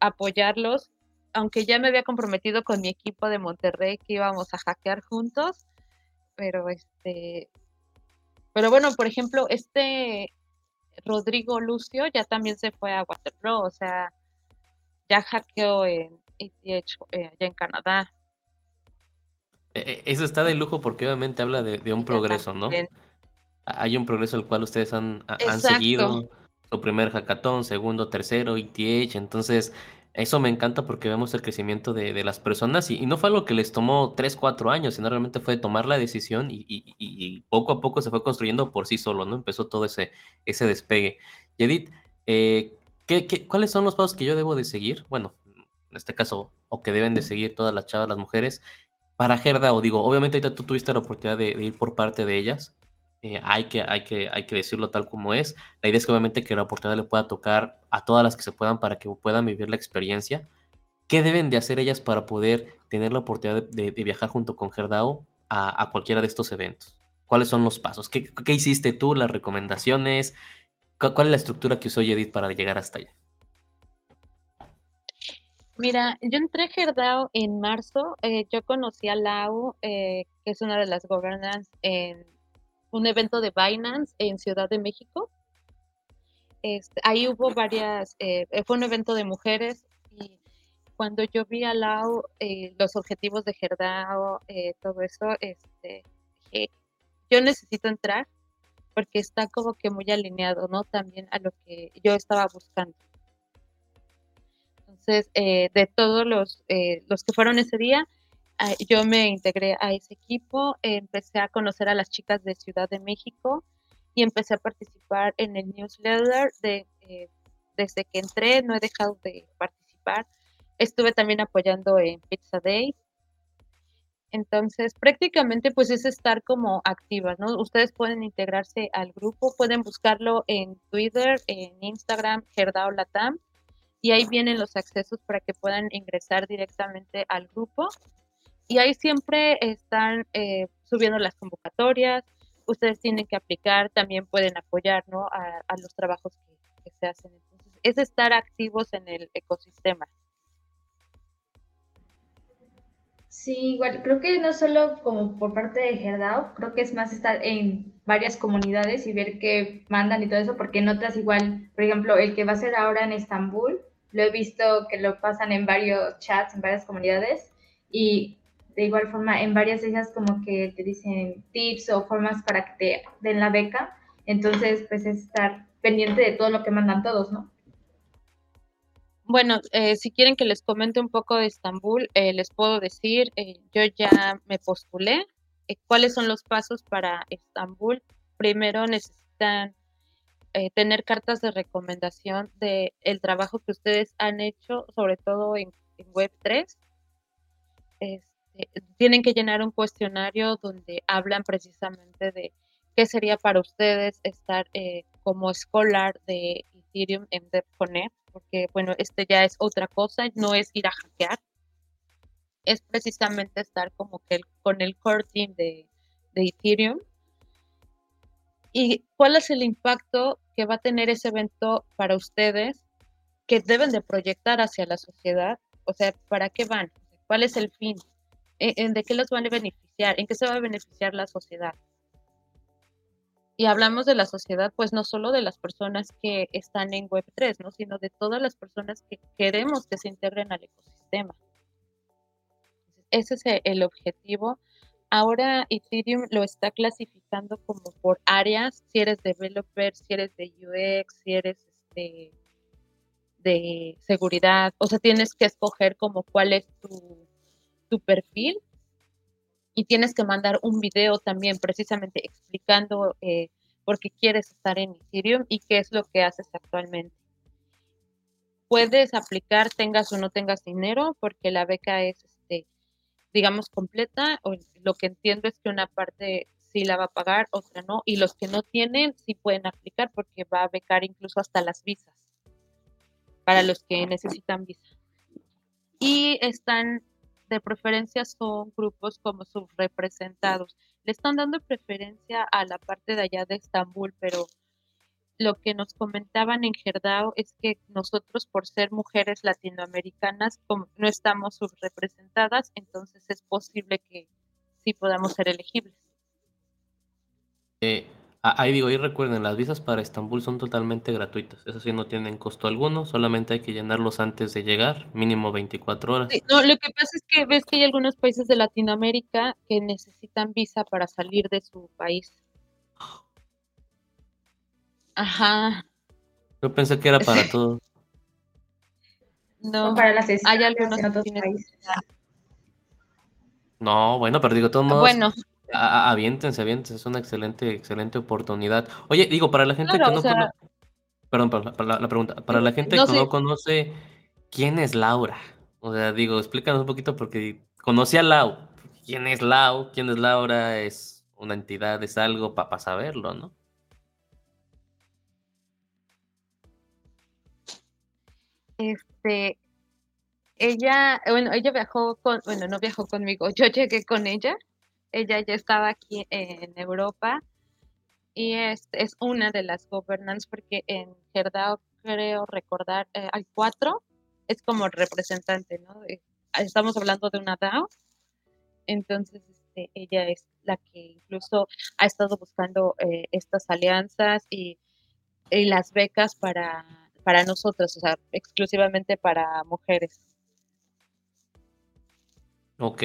apoyarlos, aunque ya me había comprometido con mi equipo de Monterrey que íbamos a hackear juntos, pero este, pero bueno, por ejemplo, este Rodrigo Lucio ya también se fue a Waterpro, o sea, ya hackeó en ETH eh, allá en Canadá. E, e, eso está de lujo porque obviamente habla de, un progreso, ¿no? Hay un progreso al cual ustedes han, han seguido su primer hackathon, segundo, tercero, ETH. Entonces, eso me encanta porque vemos el crecimiento de, las personas y, no fue algo que les tomó 3, 4 años, sino realmente fue tomar la decisión y, poco a poco se fue construyendo por sí solo, ¿no? Empezó todo ese, ese despegue. Y Edith, eh, cuáles son los pasos que yo debo de seguir? Bueno, en este caso, o que deben de seguir todas las chavas, las mujeres, para Gerda, o digo, obviamente ahorita tú tuviste la oportunidad de ir por parte de ellas, eh, hay, que, hay, que, hay que decirlo tal como es. La idea es que obviamente que la oportunidad le pueda tocar a todas las que se puedan para que puedan vivir la experiencia. ¿Qué deben de hacer ellas para poder tener la oportunidad de, viajar junto con Gerdao a, cualquiera de estos eventos? ¿Cuáles son los pasos? ¿Qué, hiciste tú? ¿Las recomendaciones? ¿Cuál es la estructura que usó Edith para llegar hasta allá? Mira, yo entré a Gerdao en marzo. Eh, yo conocí a Lau, eh, que es una de las governance en un evento de Binance en Ciudad de México. Este, ahí hubo varias, eh, fue un evento de mujeres y cuando yo vi a Lau, eh, los objetivos de Gerdao, eh, todo eso, este, yo necesito entrar porque está como que muy alineado, ¿no? También a lo que yo estaba buscando. Entonces, de todos los, los que fueron ese día, yo me integré a ese equipo, empecé a conocer a las chicas de Ciudad de México y empecé a participar en el newsletter de, eh, desde que entré, no he dejado de participar. Estuve también apoyando en Pizza Day. Entonces, prácticamente pues es estar como activas, ¿no? Ustedes pueden integrarse al grupo, pueden buscarlo en Twitter, en Instagram, Gerdao Latam, y ahí vienen los accesos para que puedan ingresar directamente al grupo y ahí siempre están eh, subiendo las convocatorias, ustedes tienen que aplicar, también pueden apoyar ¿no? a, los trabajos que, se hacen. Entonces, es estar activos en el ecosistema. Sí, igual, creo que no solo como por parte de Herdao, creo que es más estar en varias comunidades y ver qué mandan y todo eso, porque notas igual, por ejemplo, el que va a ser ahora en Estambul, lo he visto que lo pasan en varios chats, en varias comunidades, y de igual forma en varias de ellas como que te dicen tips o formas para que te den la beca. Entonces, pues es estar pendiente de todo lo que mandan todos, ¿no? Bueno, eh, si quieren que les comente un poco de Estambul, eh, les puedo decir, eh, yo ya me postulé. ¿Cuáles son los pasos para Estambul? Primero necesitan tener cartas de recomendación de el trabajo que ustedes han hecho, sobre todo en, en Web3. Eh, tienen que llenar un cuestionario donde hablan precisamente de qué sería para ustedes estar eh, como escolar de Ethereum en DevConnect, porque bueno, este ya es otra cosa, no es ir a hackear, es precisamente estar como que con el core team de, de Ethereum. ¿Y cuál es el impacto que va a tener ese evento para ustedes que deben de proyectar hacia la sociedad? O sea, ¿para qué van? ¿Cuál es el fin? ¿De qué los van a beneficiar? ¿En qué se va a beneficiar la sociedad? Y hablamos de la sociedad, pues no solo de las personas que están en Web3, ¿no? sino de todas las personas que queremos que se integren al ecosistema. Ese es el objetivo. Ahora Ethereum lo está clasificando como por áreas, si eres developer, si eres de UX, si eres este, de seguridad, o sea, tienes que escoger como cuál es tu, tu perfil y tienes que mandar un video también precisamente explicando eh, por qué quieres estar en Ethereum y qué es lo que haces actualmente. Puedes aplicar, tengas o no tengas dinero, porque la beca es, este, digamos, completa. O lo que entiendo es que una parte sí la va a pagar, otra no. Y los que no tienen sí pueden aplicar porque va a becar incluso hasta las visas para los que necesitan visa. Y están de preferencia son grupos como subrepresentados. Le están dando preferencia a la parte de allá de Estambul, pero lo que nos comentaban en Gerdao es que nosotros, por ser mujeres latinoamericanas, no estamos subrepresentadas, entonces es posible que sí podamos ser elegibles. Eh, Ahí digo, y recuerden, las visas para Estambul son totalmente gratuitas. Eso sí, no tienen costo alguno, solamente hay que llenarlos antes de llegar, mínimo 24 horas. no, lo que pasa es que ves que hay algunos países de Latinoamérica que necesitan visa para salir de su país. Ajá. Yo pensé que era para [laughs] todos. No, para las hay algunos países. No, bueno, pero digo, todos modos. Bueno aviéntense, aviéntense, es una excelente, excelente oportunidad. Oye, digo, para la gente que no conoce, perdón, para la, pregunta, para la gente que no conoce, ¿quién es Laura? O sea, digo, explícanos un poquito porque conocí a Lau. ¿Quién es Lau? ¿Quién es Laura? ¿Es una entidad? ¿Es algo para saberlo, no? Este, ella, bueno, ella viajó con, bueno, no viajó conmigo, yo llegué con ella ella ya estaba aquí en Europa y es, es una de las governantes porque en Gerdao creo recordar eh, hay cuatro, es como representante, ¿no? estamos hablando de una DAO, entonces este, ella es la que incluso ha estado buscando eh, estas alianzas y, y, las becas para, para nosotros, o sea, exclusivamente para mujeres. Ok.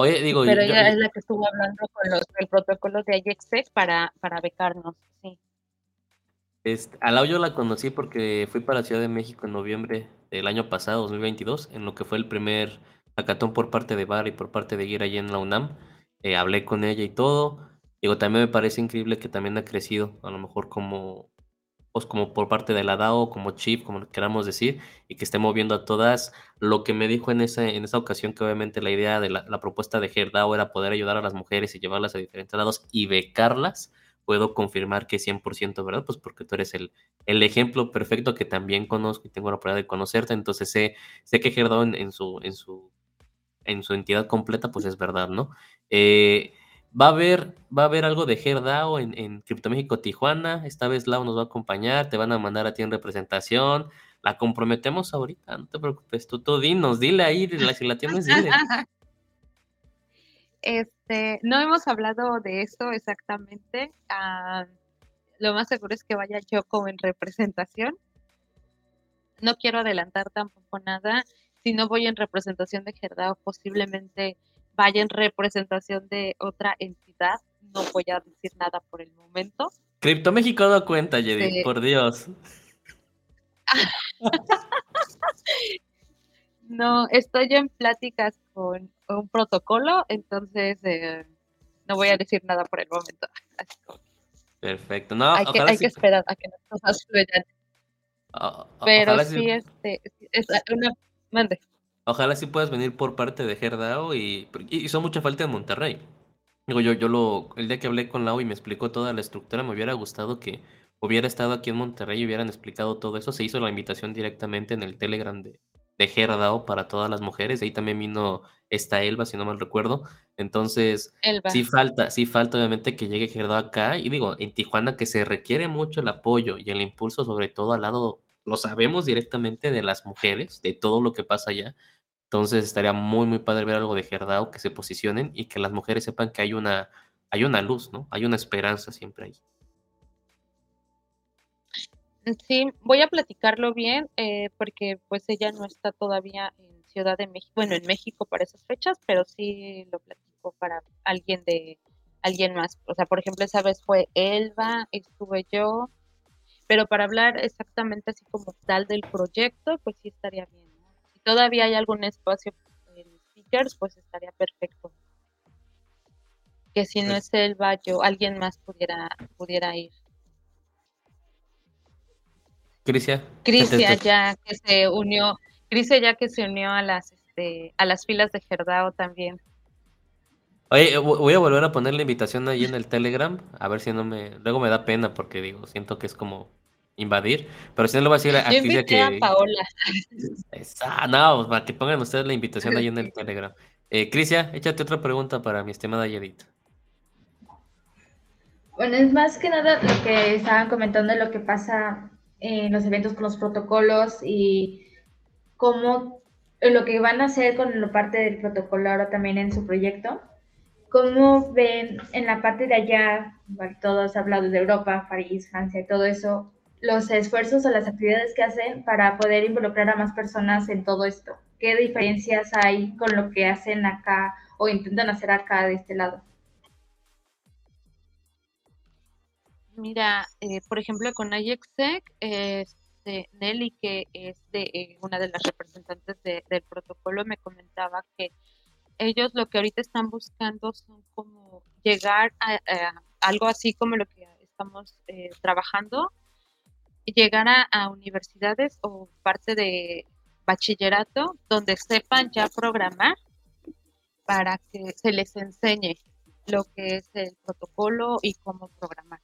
Oye, digo, Pero ella es la que estuvo hablando con los, el protocolo de IXX para, para becarnos, sí. Este, a yo la conocí porque fui para la Ciudad de México en noviembre del año pasado, 2022, en lo que fue el primer hackathon por parte de Bar y por parte de Gira allí en la UNAM. Eh, hablé con ella y todo. Digo, también me parece increíble que también ha crecido, a lo mejor como como por parte de la DAO, como chip, como queramos decir, y que esté moviendo a todas. Lo que me dijo en esa, en esa ocasión, que obviamente la idea de la, propuesta de GERDAO era poder ayudar a las mujeres y llevarlas a diferentes lados y becarlas, puedo confirmar que es 100% verdad, pues porque tú eres el, el ejemplo perfecto que también conozco y tengo la oportunidad de conocerte, entonces sé, sé que GERDAO en, su, en, su, en su entidad completa, pues es verdad, ¿no? Eh, Va a haber, va a haber algo de Gerdao en, en Cripto México Tijuana. Esta vez Lau nos va a acompañar, te van a mandar a ti en representación. La comprometemos ahorita, no te preocupes, tú, tú dinos, dile ahí, si la tienes, dile. [laughs] Este, no hemos hablado de eso exactamente. Ah, lo más seguro es que vaya yo como en representación. No quiero adelantar tampoco nada. Si no voy en representación de Gerdao, posiblemente vaya en representación de otra entidad. No voy a decir nada por el momento. Cripto México da cuenta, Jedi, por Dios. [laughs] no, estoy en pláticas con un protocolo, entonces eh, no voy a decir nada por el momento. Perfecto. No, hay, que, hay que, esperar a que las cosas fluyan. Pero sí, este, es una... Mande. Ojalá sí puedas venir por parte de Gerdao y hizo mucha falta en Monterrey. Digo, yo, yo lo, el día que hablé con Lau y me explicó toda la estructura, me hubiera gustado que hubiera estado aquí en Monterrey y hubieran explicado todo eso. Se hizo la invitación directamente en el Telegram de, de Gerdao para todas las mujeres. Ahí también vino esta Elba, si no mal recuerdo. Entonces, sí falta, sí falta obviamente que llegue Gerdao acá. Y digo, en Tijuana que se requiere mucho el apoyo y el impulso, sobre todo al lado, lo sabemos directamente de las mujeres, de todo lo que pasa allá. Entonces estaría muy, muy padre ver algo de Gerdao que se posicionen y que las mujeres sepan que hay una, hay una luz, ¿no? Hay una esperanza siempre ahí. Sí, voy a platicarlo bien, eh, porque pues ella no está todavía en Ciudad de México, bueno, en México para esas fechas, pero sí lo platico para alguien de alguien más. O sea, por ejemplo, esa vez fue Elba, estuve yo, pero para hablar exactamente así como tal del proyecto, pues sí estaría bien. Todavía hay algún espacio en speakers, pues estaría perfecto. Que si no es Elba, yo, alguien más pudiera, pudiera ir. Crisia. Crisia ya que se unió, Crisia ya que se unió a las este, a las filas de Gerdao también. Oye, voy a volver a poner la invitación ahí en el Telegram, a ver si no me... Luego me da pena porque digo, siento que es como invadir, pero si no le voy a decir a Crisia que... a Paola. [laughs] Esa, no, pues, para que pongan ustedes la invitación ahí en el Telegram. Eh, Crisia, échate otra pregunta para mi estimada Yedit. Bueno, es más que nada lo que estaban comentando, lo que pasa en los eventos con los protocolos y cómo lo que van a hacer con la parte del protocolo ahora también en su proyecto. ¿Cómo ven en la parte de allá, todos hablado de Europa, París, Francia todo eso, los esfuerzos o las actividades que hacen para poder involucrar a más personas en todo esto? ¿Qué diferencias hay con lo que hacen acá o intentan hacer acá de este lado? Mira, eh, por ejemplo, con IEXEC, este, Nelly, que es de, eh, una de las representantes del protocolo, me comentaba que ellos lo que ahorita están buscando son como llegar a, algo así como lo que estamos eh, trabajando, llegar a, universidades o parte de bachillerato donde sepan ya programar para que se les enseñe lo que es el protocolo y cómo programar.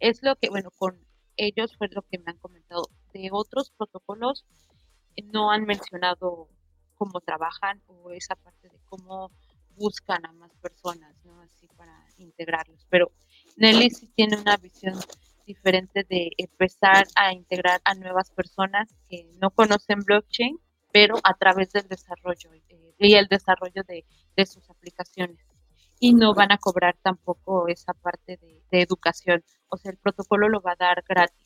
Es lo que, bueno, con ellos fue lo que me han comentado. De otros protocolos no han mencionado cómo trabajan o esa parte de cómo buscan a más personas, ¿no? Así para integrarlos. Pero Nelly sí tiene una visión diferente de empezar a integrar a nuevas personas que no conocen blockchain, pero a través del desarrollo eh, y el desarrollo de, sus aplicaciones. Y no van a cobrar tampoco esa parte de, educación. O sea, el protocolo lo va a dar gratis.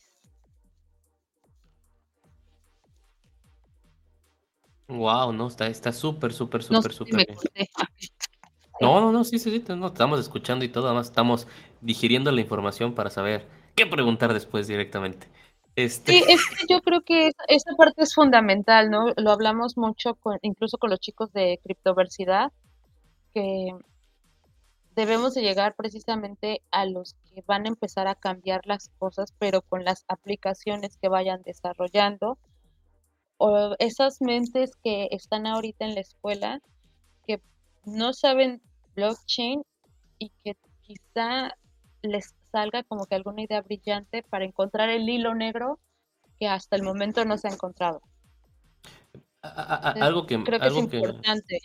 Wow, no, está está súper, súper, súper, súper No, no, no, sí, sí, sí, no, estamos escuchando y todo, además estamos digiriendo la información para saber qué preguntar después directamente. Este... Sí, es que yo creo que esa parte es fundamental, ¿no? Lo hablamos mucho con, incluso con los chicos de criptoversidad, que debemos de llegar precisamente a los que van a empezar a cambiar las cosas, pero con las aplicaciones que vayan desarrollando, o esas mentes que están ahorita en la escuela, que no saben blockchain y que quizá les salga como que alguna idea brillante para encontrar el hilo negro que hasta el momento no se ha encontrado. algo que creo que es importante.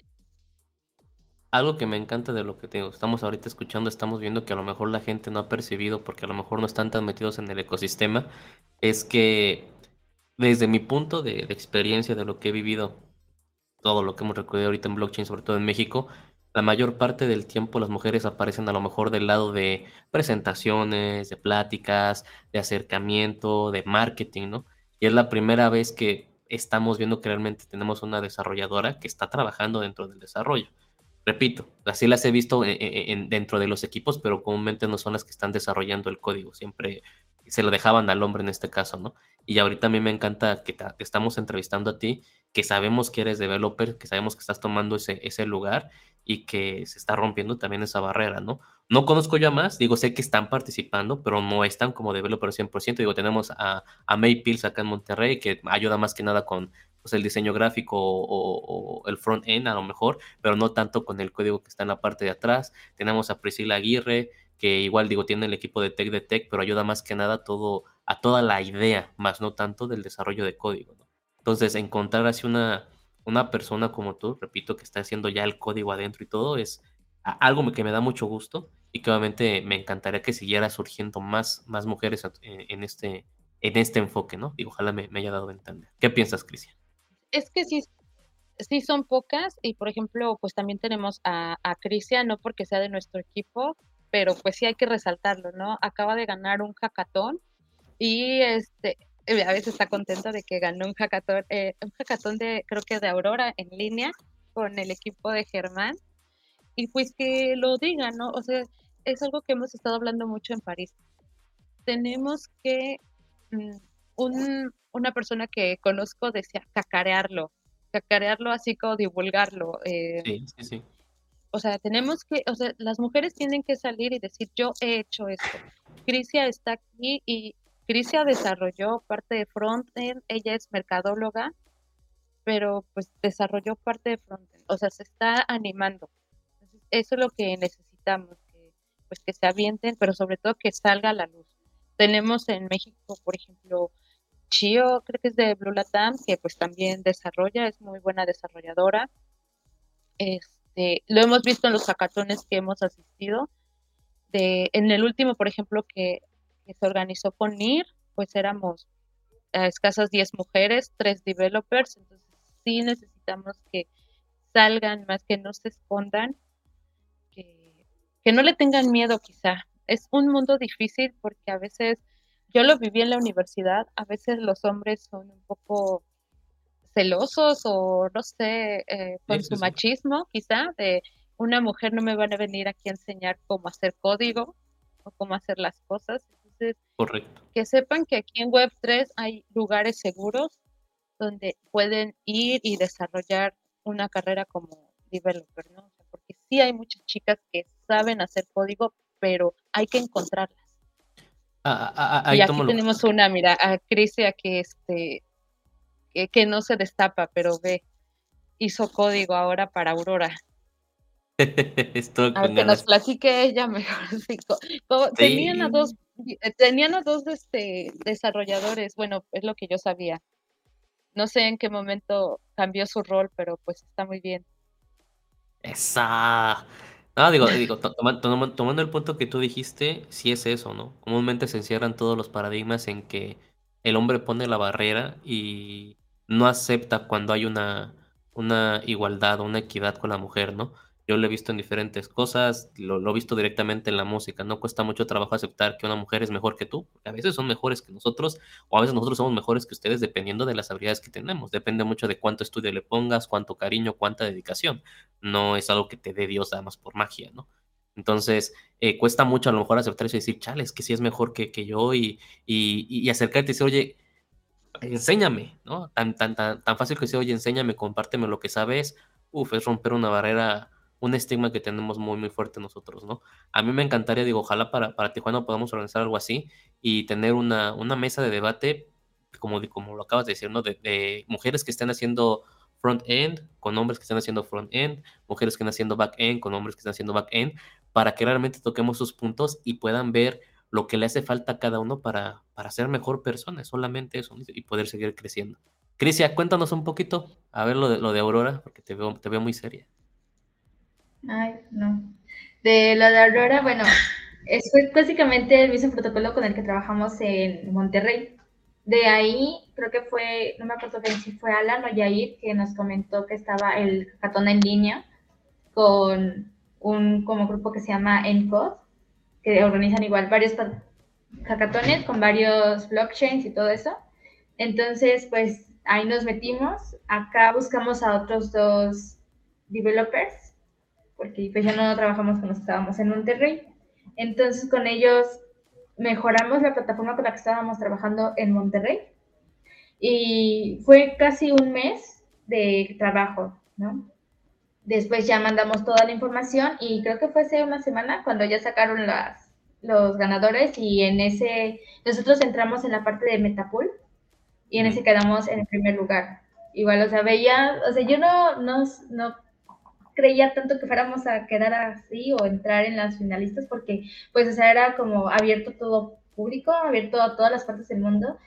algo que me encanta de lo que tengo, estamos ahorita escuchando, estamos viendo que a lo mejor la gente no ha percibido porque a lo mejor no están tan metidos en el ecosistema, es que desde mi punto de, de experiencia de lo que he vivido, todo lo que hemos recorrido ahorita en blockchain, sobre todo en México, la mayor parte del tiempo las mujeres aparecen a lo mejor del lado de presentaciones, de pláticas, de acercamiento, de marketing, ¿no? Y es la primera vez que estamos viendo que realmente tenemos una desarrolladora que está trabajando dentro del desarrollo. Repito, así las he visto e, e, en, dentro de los equipos, pero comúnmente no son las que están desarrollando el código. Siempre se lo dejaban al hombre en este caso, ¿no? Y ahorita a mí me encanta que te estamos entrevistando a ti, que sabemos que eres developer, que sabemos que estás tomando ese, ese lugar y que se está rompiendo también esa barrera, ¿no? No conozco yo más, digo, sé que están participando, pero no están como developers 100%. Digo, tenemos a, a May Pills acá en Monterrey, que ayuda más que nada con pues, el diseño gráfico o, o el front-end a lo mejor, pero no tanto con el código que está en la parte de atrás. Tenemos a Priscila Aguirre, que igual digo, tiene el equipo de Tech de Tech, pero ayuda más que nada todo, a toda la idea, más no tanto del desarrollo de código. ¿no? Entonces, encontrar así una, una persona como tú, repito, que está haciendo ya el código adentro y todo, es algo que me da mucho gusto y que obviamente me encantaría que siguiera surgiendo más, más mujeres en, este, en este enfoque, ¿no? Y ojalá me, haya dado a. ¿Qué piensas, Cristian? Es que sí, sí son pocas y, por ejemplo, pues también tenemos a, a Cristian, no porque sea de nuestro equipo, pero pues sí hay que resaltarlo, ¿no? Acaba de ganar un hackathon y este eh, a veces está contenta de que ganó un hackathon, eh, un hackathon de, creo que de Aurora en línea con el equipo de Germán. Y pues que lo digan, ¿no? O sea, es algo que hemos estado hablando mucho en París. Tenemos que, mm, un, una persona que conozco decía cacarearlo, cacarearlo así como divulgarlo. Eh, sí, sí, sí. O sea, tenemos que, o sea, las mujeres tienen que salir y decir, yo he hecho esto. Crisia está aquí y Crisia desarrolló parte de frontend, ella es mercadóloga, pero pues desarrolló parte de frontend, o sea, se está animando. eso es lo que necesitamos, que, pues que se avienten, pero sobre todo que salga a la luz. Tenemos en México, por ejemplo, Chio, creo que es de Blue Latam, que pues también desarrolla, es muy buena desarrolladora. Este, lo hemos visto en los hackatones que hemos asistido. En el último, por ejemplo, que se organizó con NIR, pues éramos a escasas 10 mujeres, 3 developers, entonces sí necesitamos que salgan más, que no se escondan, que no le tengan miedo quizá. Es un mundo difícil porque a veces, yo lo viví en la universidad, a veces los hombres son un poco celosos o no sé, eh, con su machismo quizá, de una mujer no me van a venir aquí a enseñar cómo hacer código o cómo hacer las cosas. Correcto. que sepan que aquí en Web3 hay lugares seguros donde pueden ir y desarrollar una carrera como developer, ¿no? porque sí hay muchas chicas que saben hacer código, pero hay que encontrarlas. Ah, ah, ah, y aquí tenemos una, mira, a Crisia que este que, no se destapa, pero ve, hizo código ahora para Aurora. [laughs] a que nos platique ella [laughs] mejor. Tenían a dos eh, tenían a dos este, desarrolladores, bueno, es lo que yo sabía. No sé en qué momento cambió su rol, pero pues está muy bien. Esa. No, digo, digo tomando el punto que tú dijiste, sí es eso, ¿no? Comúnmente se encierran todos los paradigmas en que el hombre pone la barrera y no acepta cuando hay una, una igualdad o una equidad con la mujer, ¿no? Yo lo he visto en diferentes cosas, lo, lo, he visto directamente en la música. No cuesta mucho trabajo aceptar que una mujer es mejor que tú. A veces son mejores que nosotros, o a veces nosotros somos mejores que ustedes, dependiendo de las habilidades que tenemos. Depende mucho de cuánto estudio le pongas, cuánto cariño, cuánta dedicación. No es algo que te dé Dios además por magia, ¿no? Entonces, eh, cuesta mucho a lo mejor aceptar eso y decir, chales, que sí es mejor que, que yo, y, y, y, acercarte y decir, oye, enséñame, ¿no? Tan, tan, tan, tan fácil que decir, oye, enséñame, compárteme lo que sabes. Uf, es romper una barrera un estigma que tenemos muy, muy fuerte nosotros, ¿no? A mí me encantaría, digo, ojalá para, para Tijuana podamos organizar algo así y tener una, una mesa de debate, como, como lo acabas de decir, ¿no? De, mujeres que estén haciendo front-end con hombres que estén haciendo front-end, mujeres que estén haciendo back-end con hombres que estén haciendo back-end, para que realmente toquemos sus puntos y puedan ver lo que le hace falta a cada uno para, para ser mejor persona, solamente eso, y poder seguir creciendo. Crisia, cuéntanos un poquito, a ver lo de, lo de Aurora, porque te veo, te veo muy seria. Ay, no. De lo de Aurora, bueno, es básicamente el mismo protocolo con el que trabajamos en Monterrey. De ahí, creo que fue, no me acuerdo bien si fue Alan o Yair, que nos comentó que estaba el hackathon en línea con un como grupo que se llama ENCODE, que organizan igual varios hackatones con varios blockchains y todo eso. Entonces, pues ahí nos metimos. Acá buscamos a otros dos developers porque pues ya no trabajamos cuando estábamos en Monterrey. Entonces con ellos mejoramos la plataforma con la que estábamos trabajando en Monterrey y fue casi un mes de trabajo, ¿no? Después ya mandamos toda la información y creo que fue hace una semana cuando ya sacaron las, los ganadores y en ese, nosotros entramos en la parte de Metapool y en ese quedamos en el primer lugar. Igual, o sea, veía, o sea, yo no, no, no creía tanto que fuéramos a quedar así o entrar en las finalistas porque pues o sea, era como abierto todo público, abierto a todas las partes del mundo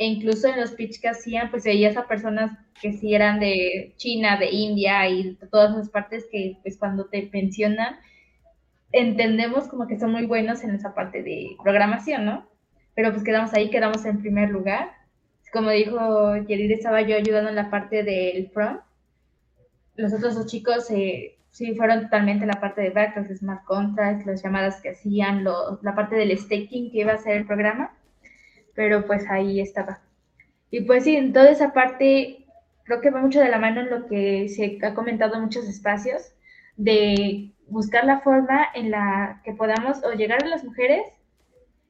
e incluso en los pitch que hacían pues veías a personas que sí eran de China, de India y de todas esas partes que pues cuando te mencionan entendemos como que son muy buenos en esa parte de programación, ¿no? Pero pues quedamos ahí, quedamos en primer lugar. Como dijo Yerid, estaba yo ayudando en la parte del front los otros dos chicos eh, sí fueron totalmente la parte de back, los smart contracts, las llamadas que hacían, la parte del staking que iba a ser el programa, pero pues ahí estaba. Y pues sí, en toda esa parte creo que va mucho de la mano en lo que se ha comentado en muchos espacios, de buscar la forma en la que podamos o llegar a las mujeres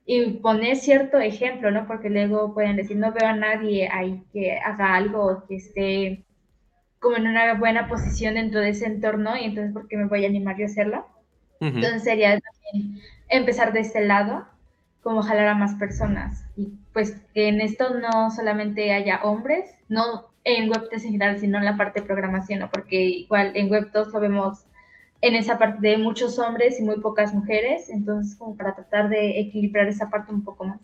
y poner cierto ejemplo, ¿no? Porque luego pueden decir, no veo a nadie ahí que haga algo, que esté como en una buena posición dentro de ese entorno y entonces, ¿por qué me voy a animar yo a hacerlo? Entonces sería también empezar de este lado, como jalar a más personas. Y pues que en esto no solamente haya hombres, no en Web3 en general, sino en la parte de programación, ¿no? Porque igual en Web2 lo vemos en esa parte de muchos hombres y muy pocas mujeres, entonces como para tratar de equilibrar esa parte un poco más.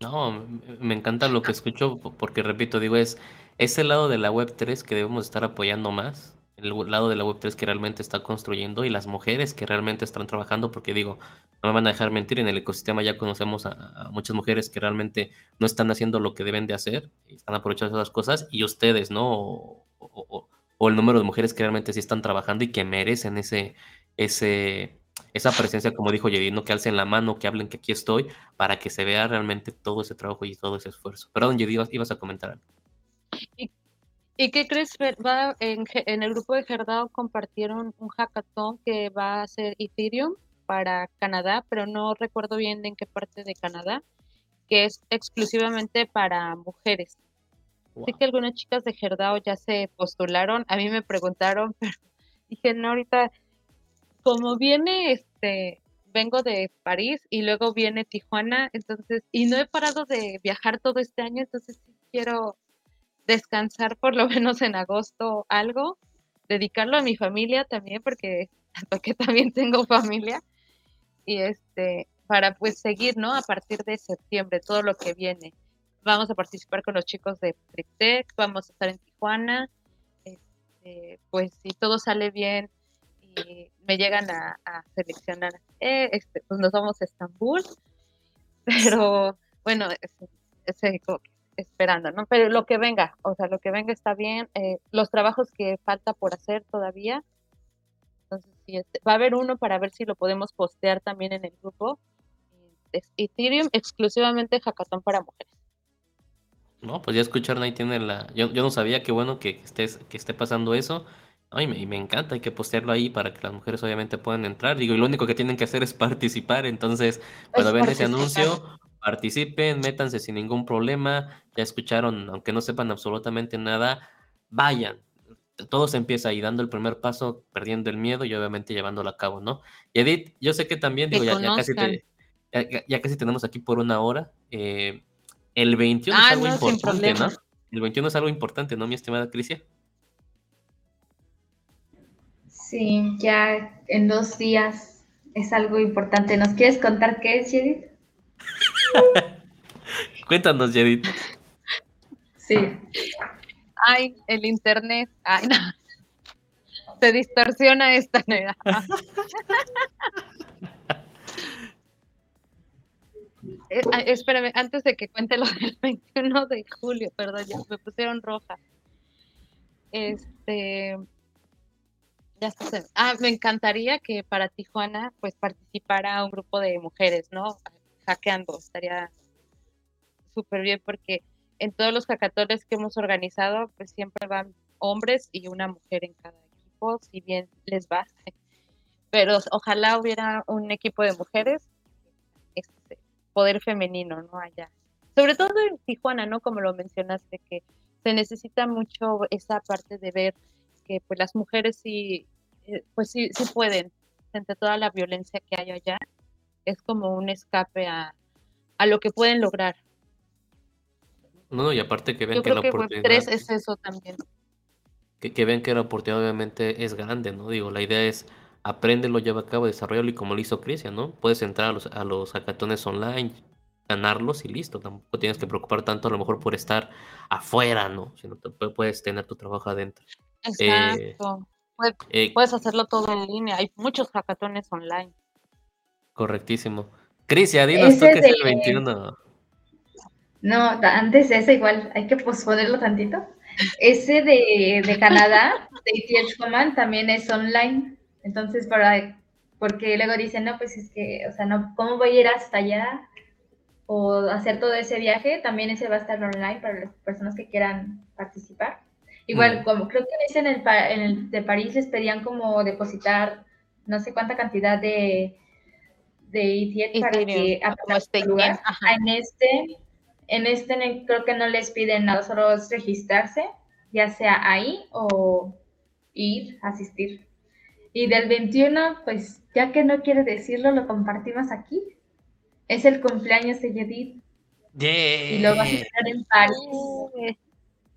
No, me encanta lo que escucho porque repito, digo, es ese lado de la web 3 que debemos estar apoyando más, el lado de la web 3 que realmente está construyendo y las mujeres que realmente están trabajando, porque digo, no me van a dejar mentir, en el ecosistema ya conocemos a, muchas mujeres que realmente no están haciendo lo que deben de hacer, están aprovechando esas cosas y ustedes, ¿no? o, o el número de mujeres que realmente sí están trabajando y que merecen ese, ese, esa presencia, como dijo Yedino, que alcen la mano, que hablen que aquí estoy, para que se vea realmente todo ese trabajo y todo ese esfuerzo. Perdón, Yedino, ibas a comentar algo. ¿Y, qué crees? Va en, en, el grupo de Gerdao compartieron un hackathon que va a ser Ethereum para Canadá, pero no recuerdo bien en qué parte de Canadá, que es exclusivamente para mujeres. Sé que algunas chicas de Gerdao ya se postularon, a mí me preguntaron, [laughs] pero dije, no, ahorita, como viene, este, vengo de París y luego viene Tijuana, entonces, y no he parado de viajar todo este año, entonces sí quiero descansar por lo [laughs] menos en agosto algo, dedicarlo a mi familia también, porque, [laughs] porque también tengo familia, y este, para pues seguir, ¿no? A partir de septiembre, todo lo que viene vamos a participar con los chicos de Triptech, vamos a estar en Tijuana, este, pues si todo sale bien y me llegan a, seleccionar, eh, este, pues nos vamos a Estambul, [laughs] pero bueno, esperando, ¿no? Pero lo que venga, o sea, lo que venga está bien, eh, los trabajos que falta por hacer todavía, entonces sí, este, va a haber uno para ver si lo podemos postear también en el grupo, Ethereum exclusivamente hackathon para mujeres. No, pues ya escucharon ahí tiene la. Yo, yo no sabía qué bueno que estés, que esté pasando eso. Ay, me, me encanta, hay que postearlo ahí para que las mujeres obviamente puedan entrar. Digo, y lo único que tienen que hacer es participar. Entonces, cuando ven ese anuncio, participen, métanse sin ningún problema. Ya escucharon, aunque no sepan absolutamente nada, vayan. Todo se empieza ahí dando el primer paso, perdiendo el miedo y obviamente llevándolo a cabo, ¿no? Y Edith, yo sé que también, digo, ya, casi te, ya, casi tenemos aquí por una hora. Eh, el 21 es ah, algo importante, ¿no? El 21 es algo importante, ¿no, mi estimada Crisia? Sí, ya en dos días es algo importante. ¿Nos quieres contar qué es, Jedith? [laughs] Cuéntanos, Jedith. Sí. Ay, el internet. Ay, no. Se distorsiona esta nega. [laughs] Eh, espérame, antes de que cuente lo del 21 de julio, perdón, ya me pusieron roja. Este, ya está. Ah, me encantaría que para Tijuana, pues participara un grupo de mujeres, ¿no? Hackeando, estaría súper bien porque en todos los hackatones que hemos organizado, pues siempre van hombres y una mujer en cada equipo, si bien les va. Pero ojalá hubiera un equipo de mujeres este, poder femenino, ¿no? Allá. Sobre todo en Tijuana, ¿no? Como lo mencionaste, que se necesita mucho esa parte de ver que pues las mujeres sí, eh, pues sí, sí pueden, frente a toda la violencia que hay allá, es como un escape a, a lo que pueden lograr. No, y aparte que ven Yo que creo la que oportunidad... 3 es eso también. Que, que ven que la oportunidad obviamente es grande, ¿no? Digo, la idea es apréndelo, lleva a cabo, desarrollalo y como lo hizo Cristian, ¿no? Puedes entrar a los, a los hackatones online, ganarlos y listo. Tampoco tienes que preocupar tanto a lo mejor por estar afuera, ¿no? Sino te, puedes tener tu trabajo adentro. Exacto. Eh, puedes, hacerlo todo en línea. Hay muchos hackatones online. Correctísimo. Cristian, dinos tú que es el 21. No, antes de ese igual, hay que posponerlo tantito. Ese de, de Canadá, [laughs] de TH Command, también es online. Entonces, para, porque luego dicen, no, pues es que, o sea, no, ¿cómo voy a ir hasta allá? o hacer todo ese viaje, también ese va a estar online para las personas que quieran participar. Igual, como creo que en el, en el de París les pedían como depositar no sé cuánta cantidad de, de para que este lugar. En este, en este creo que no les piden nada, solo es registrarse, ya sea ahí o ir, asistir. Y del 21, pues ya que no quiere decirlo, lo compartimos aquí. Es el cumpleaños de Judith. Y lo vas a estar en París.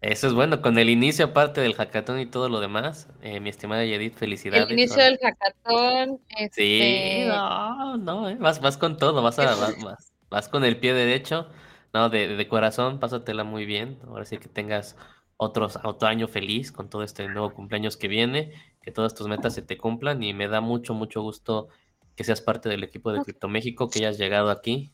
Eso es bueno, con el inicio aparte del hackathon y todo lo demás, eh, mi estimada Yedith, felicidades. El inicio del hackathon. Sí, este no, no, eh, vas, vas con todo, vas, a, [laughs] vas, vas, con el pie derecho, no, de, de, corazón, pásatela muy bien, ahora sí que tengas otros, otro año feliz con todo este nuevo cumpleaños que viene, que todas tus metas se te cumplan y me da mucho, mucho gusto que seas parte del equipo de Crypto México, que hayas llegado aquí,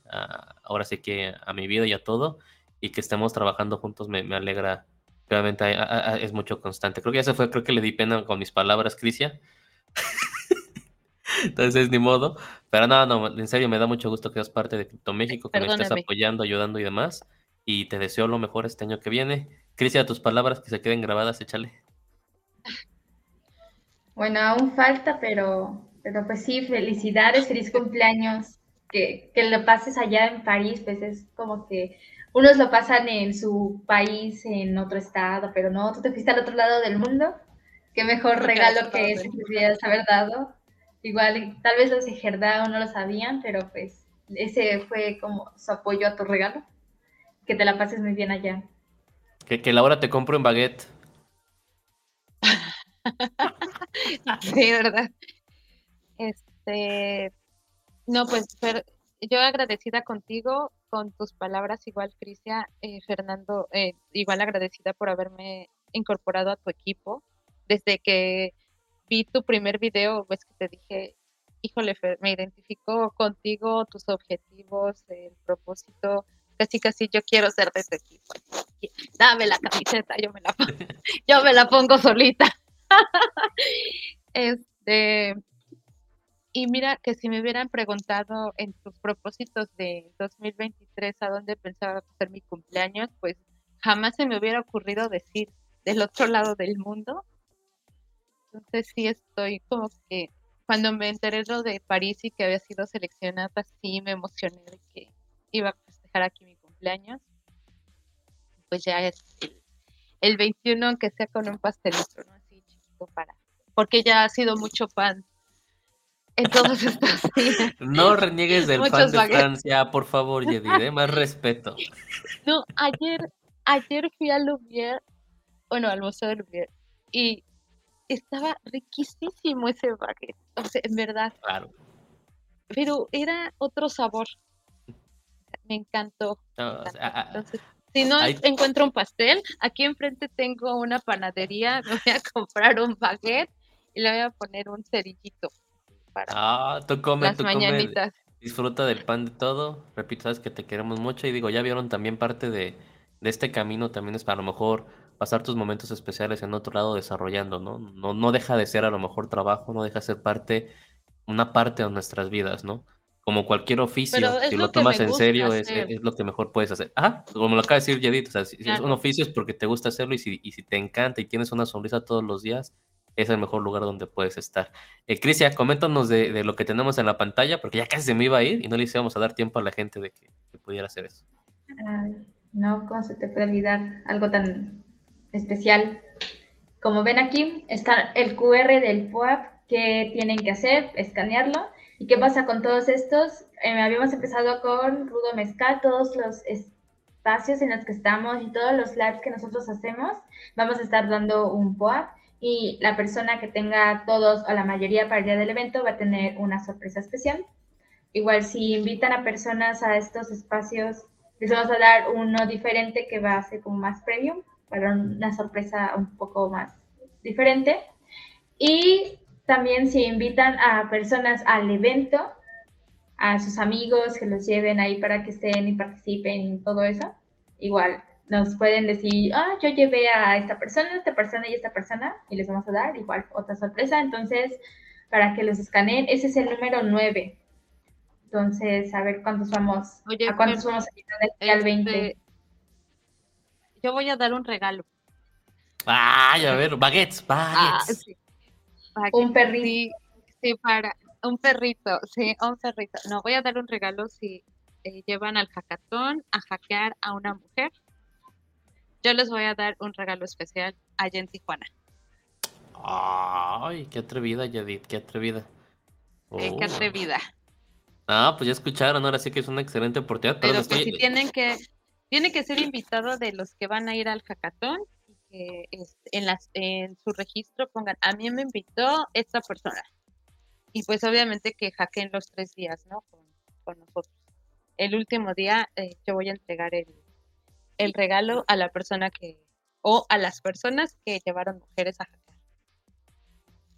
ahora sí que a mi vida y a todo, y que estemos trabajando juntos me, alegra, realmente es mucho constante. Creo que ya se fue, creo que le di pena con mis palabras, Crisia. [laughs] Entonces, ni modo. Pero no, no, en serio, me da mucho gusto que seas parte de Crypto México, que me estés apoyando, ayudando y demás. Y te deseo lo mejor este año que viene. Crisia, tus palabras que se queden grabadas, échale. Bueno, aún falta, pero pero pues sí, felicidades, feliz cumpleaños. Que, que lo pases allá en París, pues es como que unos lo pasan en su país, en otro estado, pero no, tú te fuiste al otro lado del mundo. Qué mejor regalo que ese que pudieras haber dado. Igual, tal vez los de no lo sabían, pero pues ese fue como su apoyo a tu regalo. Que te la pases muy bien allá. Que, que Laura te compro un baguette. [laughs] sí, ¿verdad? Este, no, pues yo agradecida contigo, con tus palabras igual, Crisia, eh, Fernando, eh, igual agradecida por haberme incorporado a tu equipo. Desde que vi tu primer video, ves que te dije, híjole, me identifico contigo, tus objetivos, el propósito, casi casi yo quiero ser de tu equipo. Dame la camiseta, yo me la [laughs] yo me la pongo solita. [laughs] este, y mira que si me hubieran preguntado en tus propósitos de 2023 a dónde pensaba hacer mi cumpleaños, pues jamás se me hubiera ocurrido decir del otro lado del mundo. Entonces sí estoy como que cuando me enteré lo de París y que había sido seleccionada, sí me emocioné de que iba a festejar aquí mi cumpleaños. Pues ya es el, 21, aunque sea con un pastelito, ¿no? Así chiquito para, porque ya ha sido mucho pan [laughs] No reniegues del fan de Francia, por favor, Yedid, ¿eh? más respeto. No, ayer, ayer fui al Louvier, bueno, al Museo de Louvier, y estaba riquísimo ese baguette, o sea, en verdad. Claro. Pero era otro sabor. Me encantó. Entonces, si no encuentro un pastel, aquí enfrente tengo una panadería, [laughs] me voy a comprar un baguette y le voy a poner un cerillito ah, tú come, tú disfruta del pan de todo. Repito, sabes que te queremos mucho. Y digo, ya vieron también parte de, este camino, también es para a lo mejor pasar tus momentos especiales en otro lado desarrollando, ¿no? No, no deja de ser a lo mejor trabajo, no deja de ser parte, una parte de nuestras vidas, ¿no? Como cualquier oficio, si lo, tomas en serio, es, lo que mejor puedes hacer. Ah, como lo acaba de decir Yedit, o sea, si, es un oficio es porque te gusta hacerlo y si, y si te encanta y tienes una sonrisa todos los días, es el mejor lugar donde puedes estar. Eh, Crisia, coméntanos de, lo que tenemos en la pantalla, porque ya casi se me iba a ir y no le íbamos a dar tiempo a la gente de que, pudiera hacer eso. no, ¿cómo se te puede olvidar algo tan especial? Como ven aquí, está el QR del PUAP que tienen que hacer, escanearlo. ¿Y qué pasa con todos estos? Eh, habíamos empezado con Rudo Mezcal, todos los espacios en los que estamos y todos los lives que nosotros hacemos, vamos a estar dando un POAP y la persona que tenga todos o la mayoría para el día del evento va a tener una sorpresa especial. Igual si invitan a personas a estos espacios, les vamos a dar uno diferente que va a ser como más premium, para una sorpresa un poco más diferente. Y también si invitan a personas al evento, a sus amigos que los lleven ahí para que estén y participen y todo eso, igual nos pueden decir, ah, yo llevé a esta persona, esta persona y esta persona, y les vamos a dar igual otra sorpresa. Entonces, para que los escaneen, ese es el número 9. Entonces, a ver cuántos vamos, a cuántos vamos a de al 20. Este, yo voy a dar un regalo. Ay, a ver, baguettes, ah, baguettes. Un perrito. Sí, para un perrito, sí, un perrito. No, voy a dar un regalo si eh, llevan al hackathon a hackear a una mujer. Yo les voy a dar un regalo especial allá en Tijuana. Ay, qué atrevida, Yadit, qué atrevida. qué oh. atrevida. Ah, pues ya escucharon, ahora sí que es una excelente oportunidad. Pero, que si tienen que, tiene que ser invitado de los que van a ir al hackathon y que este, en, las, en su registro pongan, a mí me invitó esta persona. Y pues obviamente que hackeen los tres días, ¿no? Con, nosotros. El último día eh, yo voy a entregar el, el regalo a la persona que, o a las personas que llevaron mujeres a hackear.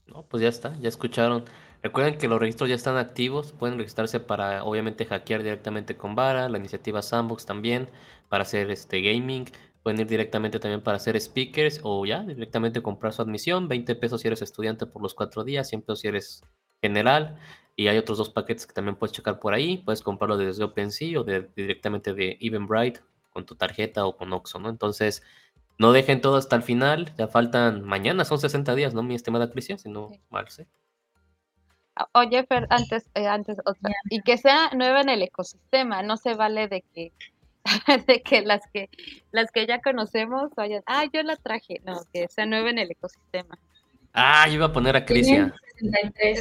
No, pues ya está, ya escucharon. Recuerden que los registros ya están activos, pueden registrarse para obviamente hackear directamente con Vara, la iniciativa Sandbox también, para hacer este gaming, pueden ir directamente también para hacer speakers o ya directamente comprar su admisión, 20 pesos si eres estudiante por los cuatro días, 100 pesos si eres general, y hay otros dos paquetes que también puedes checar por ahí, puedes comprarlo desde OpenSea o de, directamente de Eventbrite con tu tarjeta o con Oxo, ¿no? Entonces, no dejen todo hasta el final, ya faltan mañana, son 60 días, ¿no? Mi estimada Cristian, si no mal sé. Oye, Fer, antes, eh, antes otra. Y que sea nueva en el ecosistema, no se vale de que [laughs] de que las que las que ya conocemos vayan, ah, yo la traje, no, que sea nueva en el ecosistema. Ah, yo iba a poner a Cristian.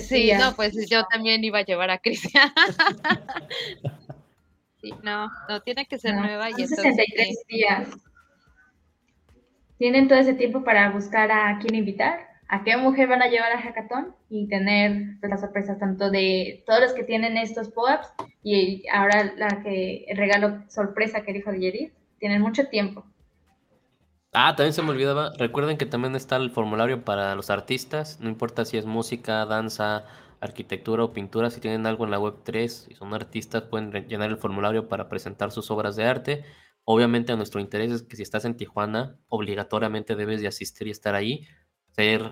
Sí, no, pues yo también iba a llevar a Cristian. [laughs] [laughs] sí, no, no, tiene que ser nueva y entonces, 63 días. Tienen todo ese tiempo para buscar a quién invitar a qué mujer van a llevar a hackathon y tener pues, las sorpresas tanto de todos los que tienen estos pop-ups y ahora la que el regalo sorpresa que dijo de tienen mucho tiempo. Ah, también se me olvidaba. Recuerden que también está el formulario para los artistas. No importa si es música, danza, arquitectura o pintura. Si tienen algo en la web 3 y son artistas, pueden llenar el formulario para presentar sus obras de arte. Obviamente, nuestro interés es que si estás en Tijuana, obligatoriamente debes de asistir y estar ahí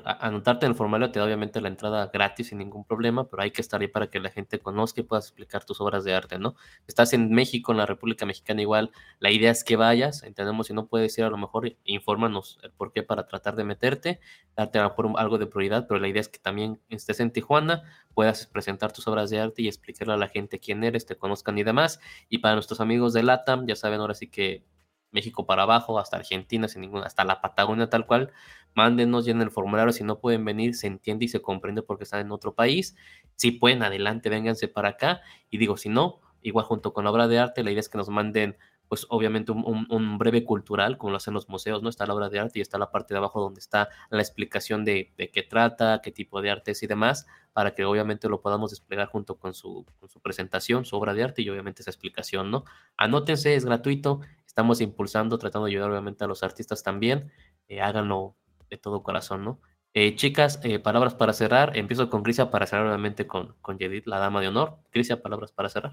anotarte en el formulario te da obviamente la entrada gratis sin ningún problema, pero hay que estar ahí para que la gente conozca y puedas explicar tus obras de arte, ¿no? Estás en México, en la República Mexicana igual, la idea es que vayas, entendemos si no puedes ir a lo mejor, infórmanos el por qué para tratar de meterte, darte a algo de prioridad, pero la idea es que también estés en Tijuana, puedas presentar tus obras de arte y explicarle a la gente quién eres, te conozcan y demás. Y para nuestros amigos de LATAM, ya saben ahora sí que México para abajo, hasta Argentina, sin ninguna, hasta la Patagonia tal cual, mándenos, en el formulario, si no pueden venir, se entiende y se comprende porque están en otro país, si pueden, adelante, vénganse para acá, y digo, si no, igual junto con la obra de arte, la idea es que nos manden pues obviamente un, breve cultural, como lo hacen los museos, ¿no? Está la obra de arte y está la parte de abajo donde está la explicación de, qué trata, qué tipo de arte es y demás, para que obviamente lo podamos desplegar junto con su, con su presentación, su obra de arte y obviamente esa explicación, ¿no? Anótense, es gratuito, estamos impulsando, tratando de ayudar obviamente a los artistas también, eh, háganlo de todo corazón, ¿no? Eh, chicas, eh, palabras para cerrar, empiezo con Crisia para cerrar obviamente con, con Yedith, la dama de honor. Crisia, palabras para cerrar.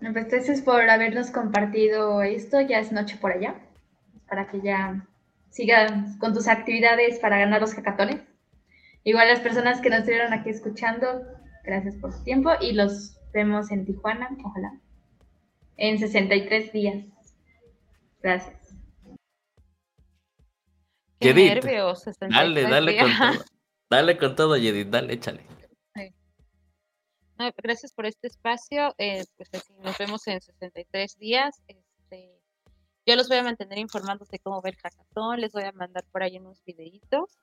Pues gracias por habernos compartido esto. Ya es noche por allá. Para que ya sigan con tus actividades para ganar los hackatones. Igual las personas que nos estuvieron aquí escuchando, gracias por su tiempo y los vemos en Tijuana, ojalá, en 63 días. Gracias. Qué nervios. Dale, [laughs] dale con todo. Dale con todo, Yedith, dale, échale gracias por este espacio. Eh, pues así, nos vemos en 63 días. Este, yo los voy a mantener informados de cómo ver el hackathon. Les voy a mandar por ahí unos videitos.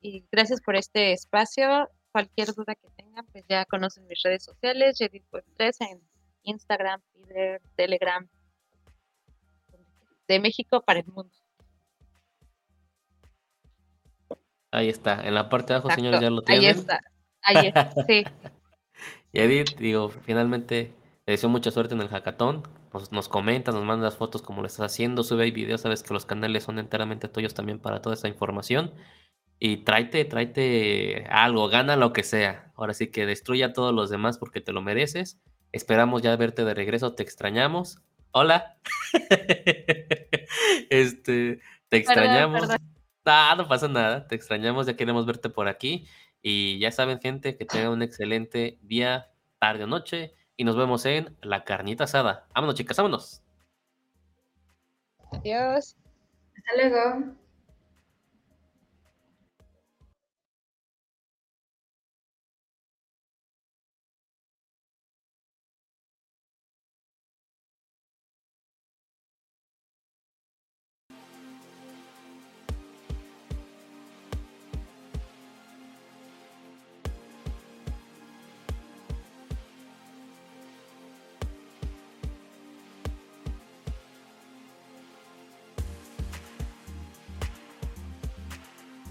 Y gracias por este espacio. Cualquier duda que tengan, pues ya conocen mis redes sociales, Jedit3 en Instagram, Twitter, Telegram, de México para el mundo. Ahí está, en la parte de abajo, señores, ya lo tienen. Ahí está, ahí está, sí. Y [laughs] Edith, digo, finalmente le deseo mucha suerte en el hackathon. Nos, nos comenta, nos manda las fotos como lo estás haciendo, sube ahí videos, sabes que los canales son enteramente tuyos también para toda esa información. Y tráete, tráete algo, gana lo que sea. Ahora sí que destruya a todos los demás porque te lo mereces. Esperamos ya verte de regreso, te extrañamos. Hola. [laughs] este, te extrañamos. Ah, no pasa nada, te extrañamos, ya queremos verte por aquí. Y ya saben, gente, que tengan un excelente día, tarde o noche. Y nos vemos en la carnita asada. Vámonos, chicas, vámonos. Adiós. Hasta luego.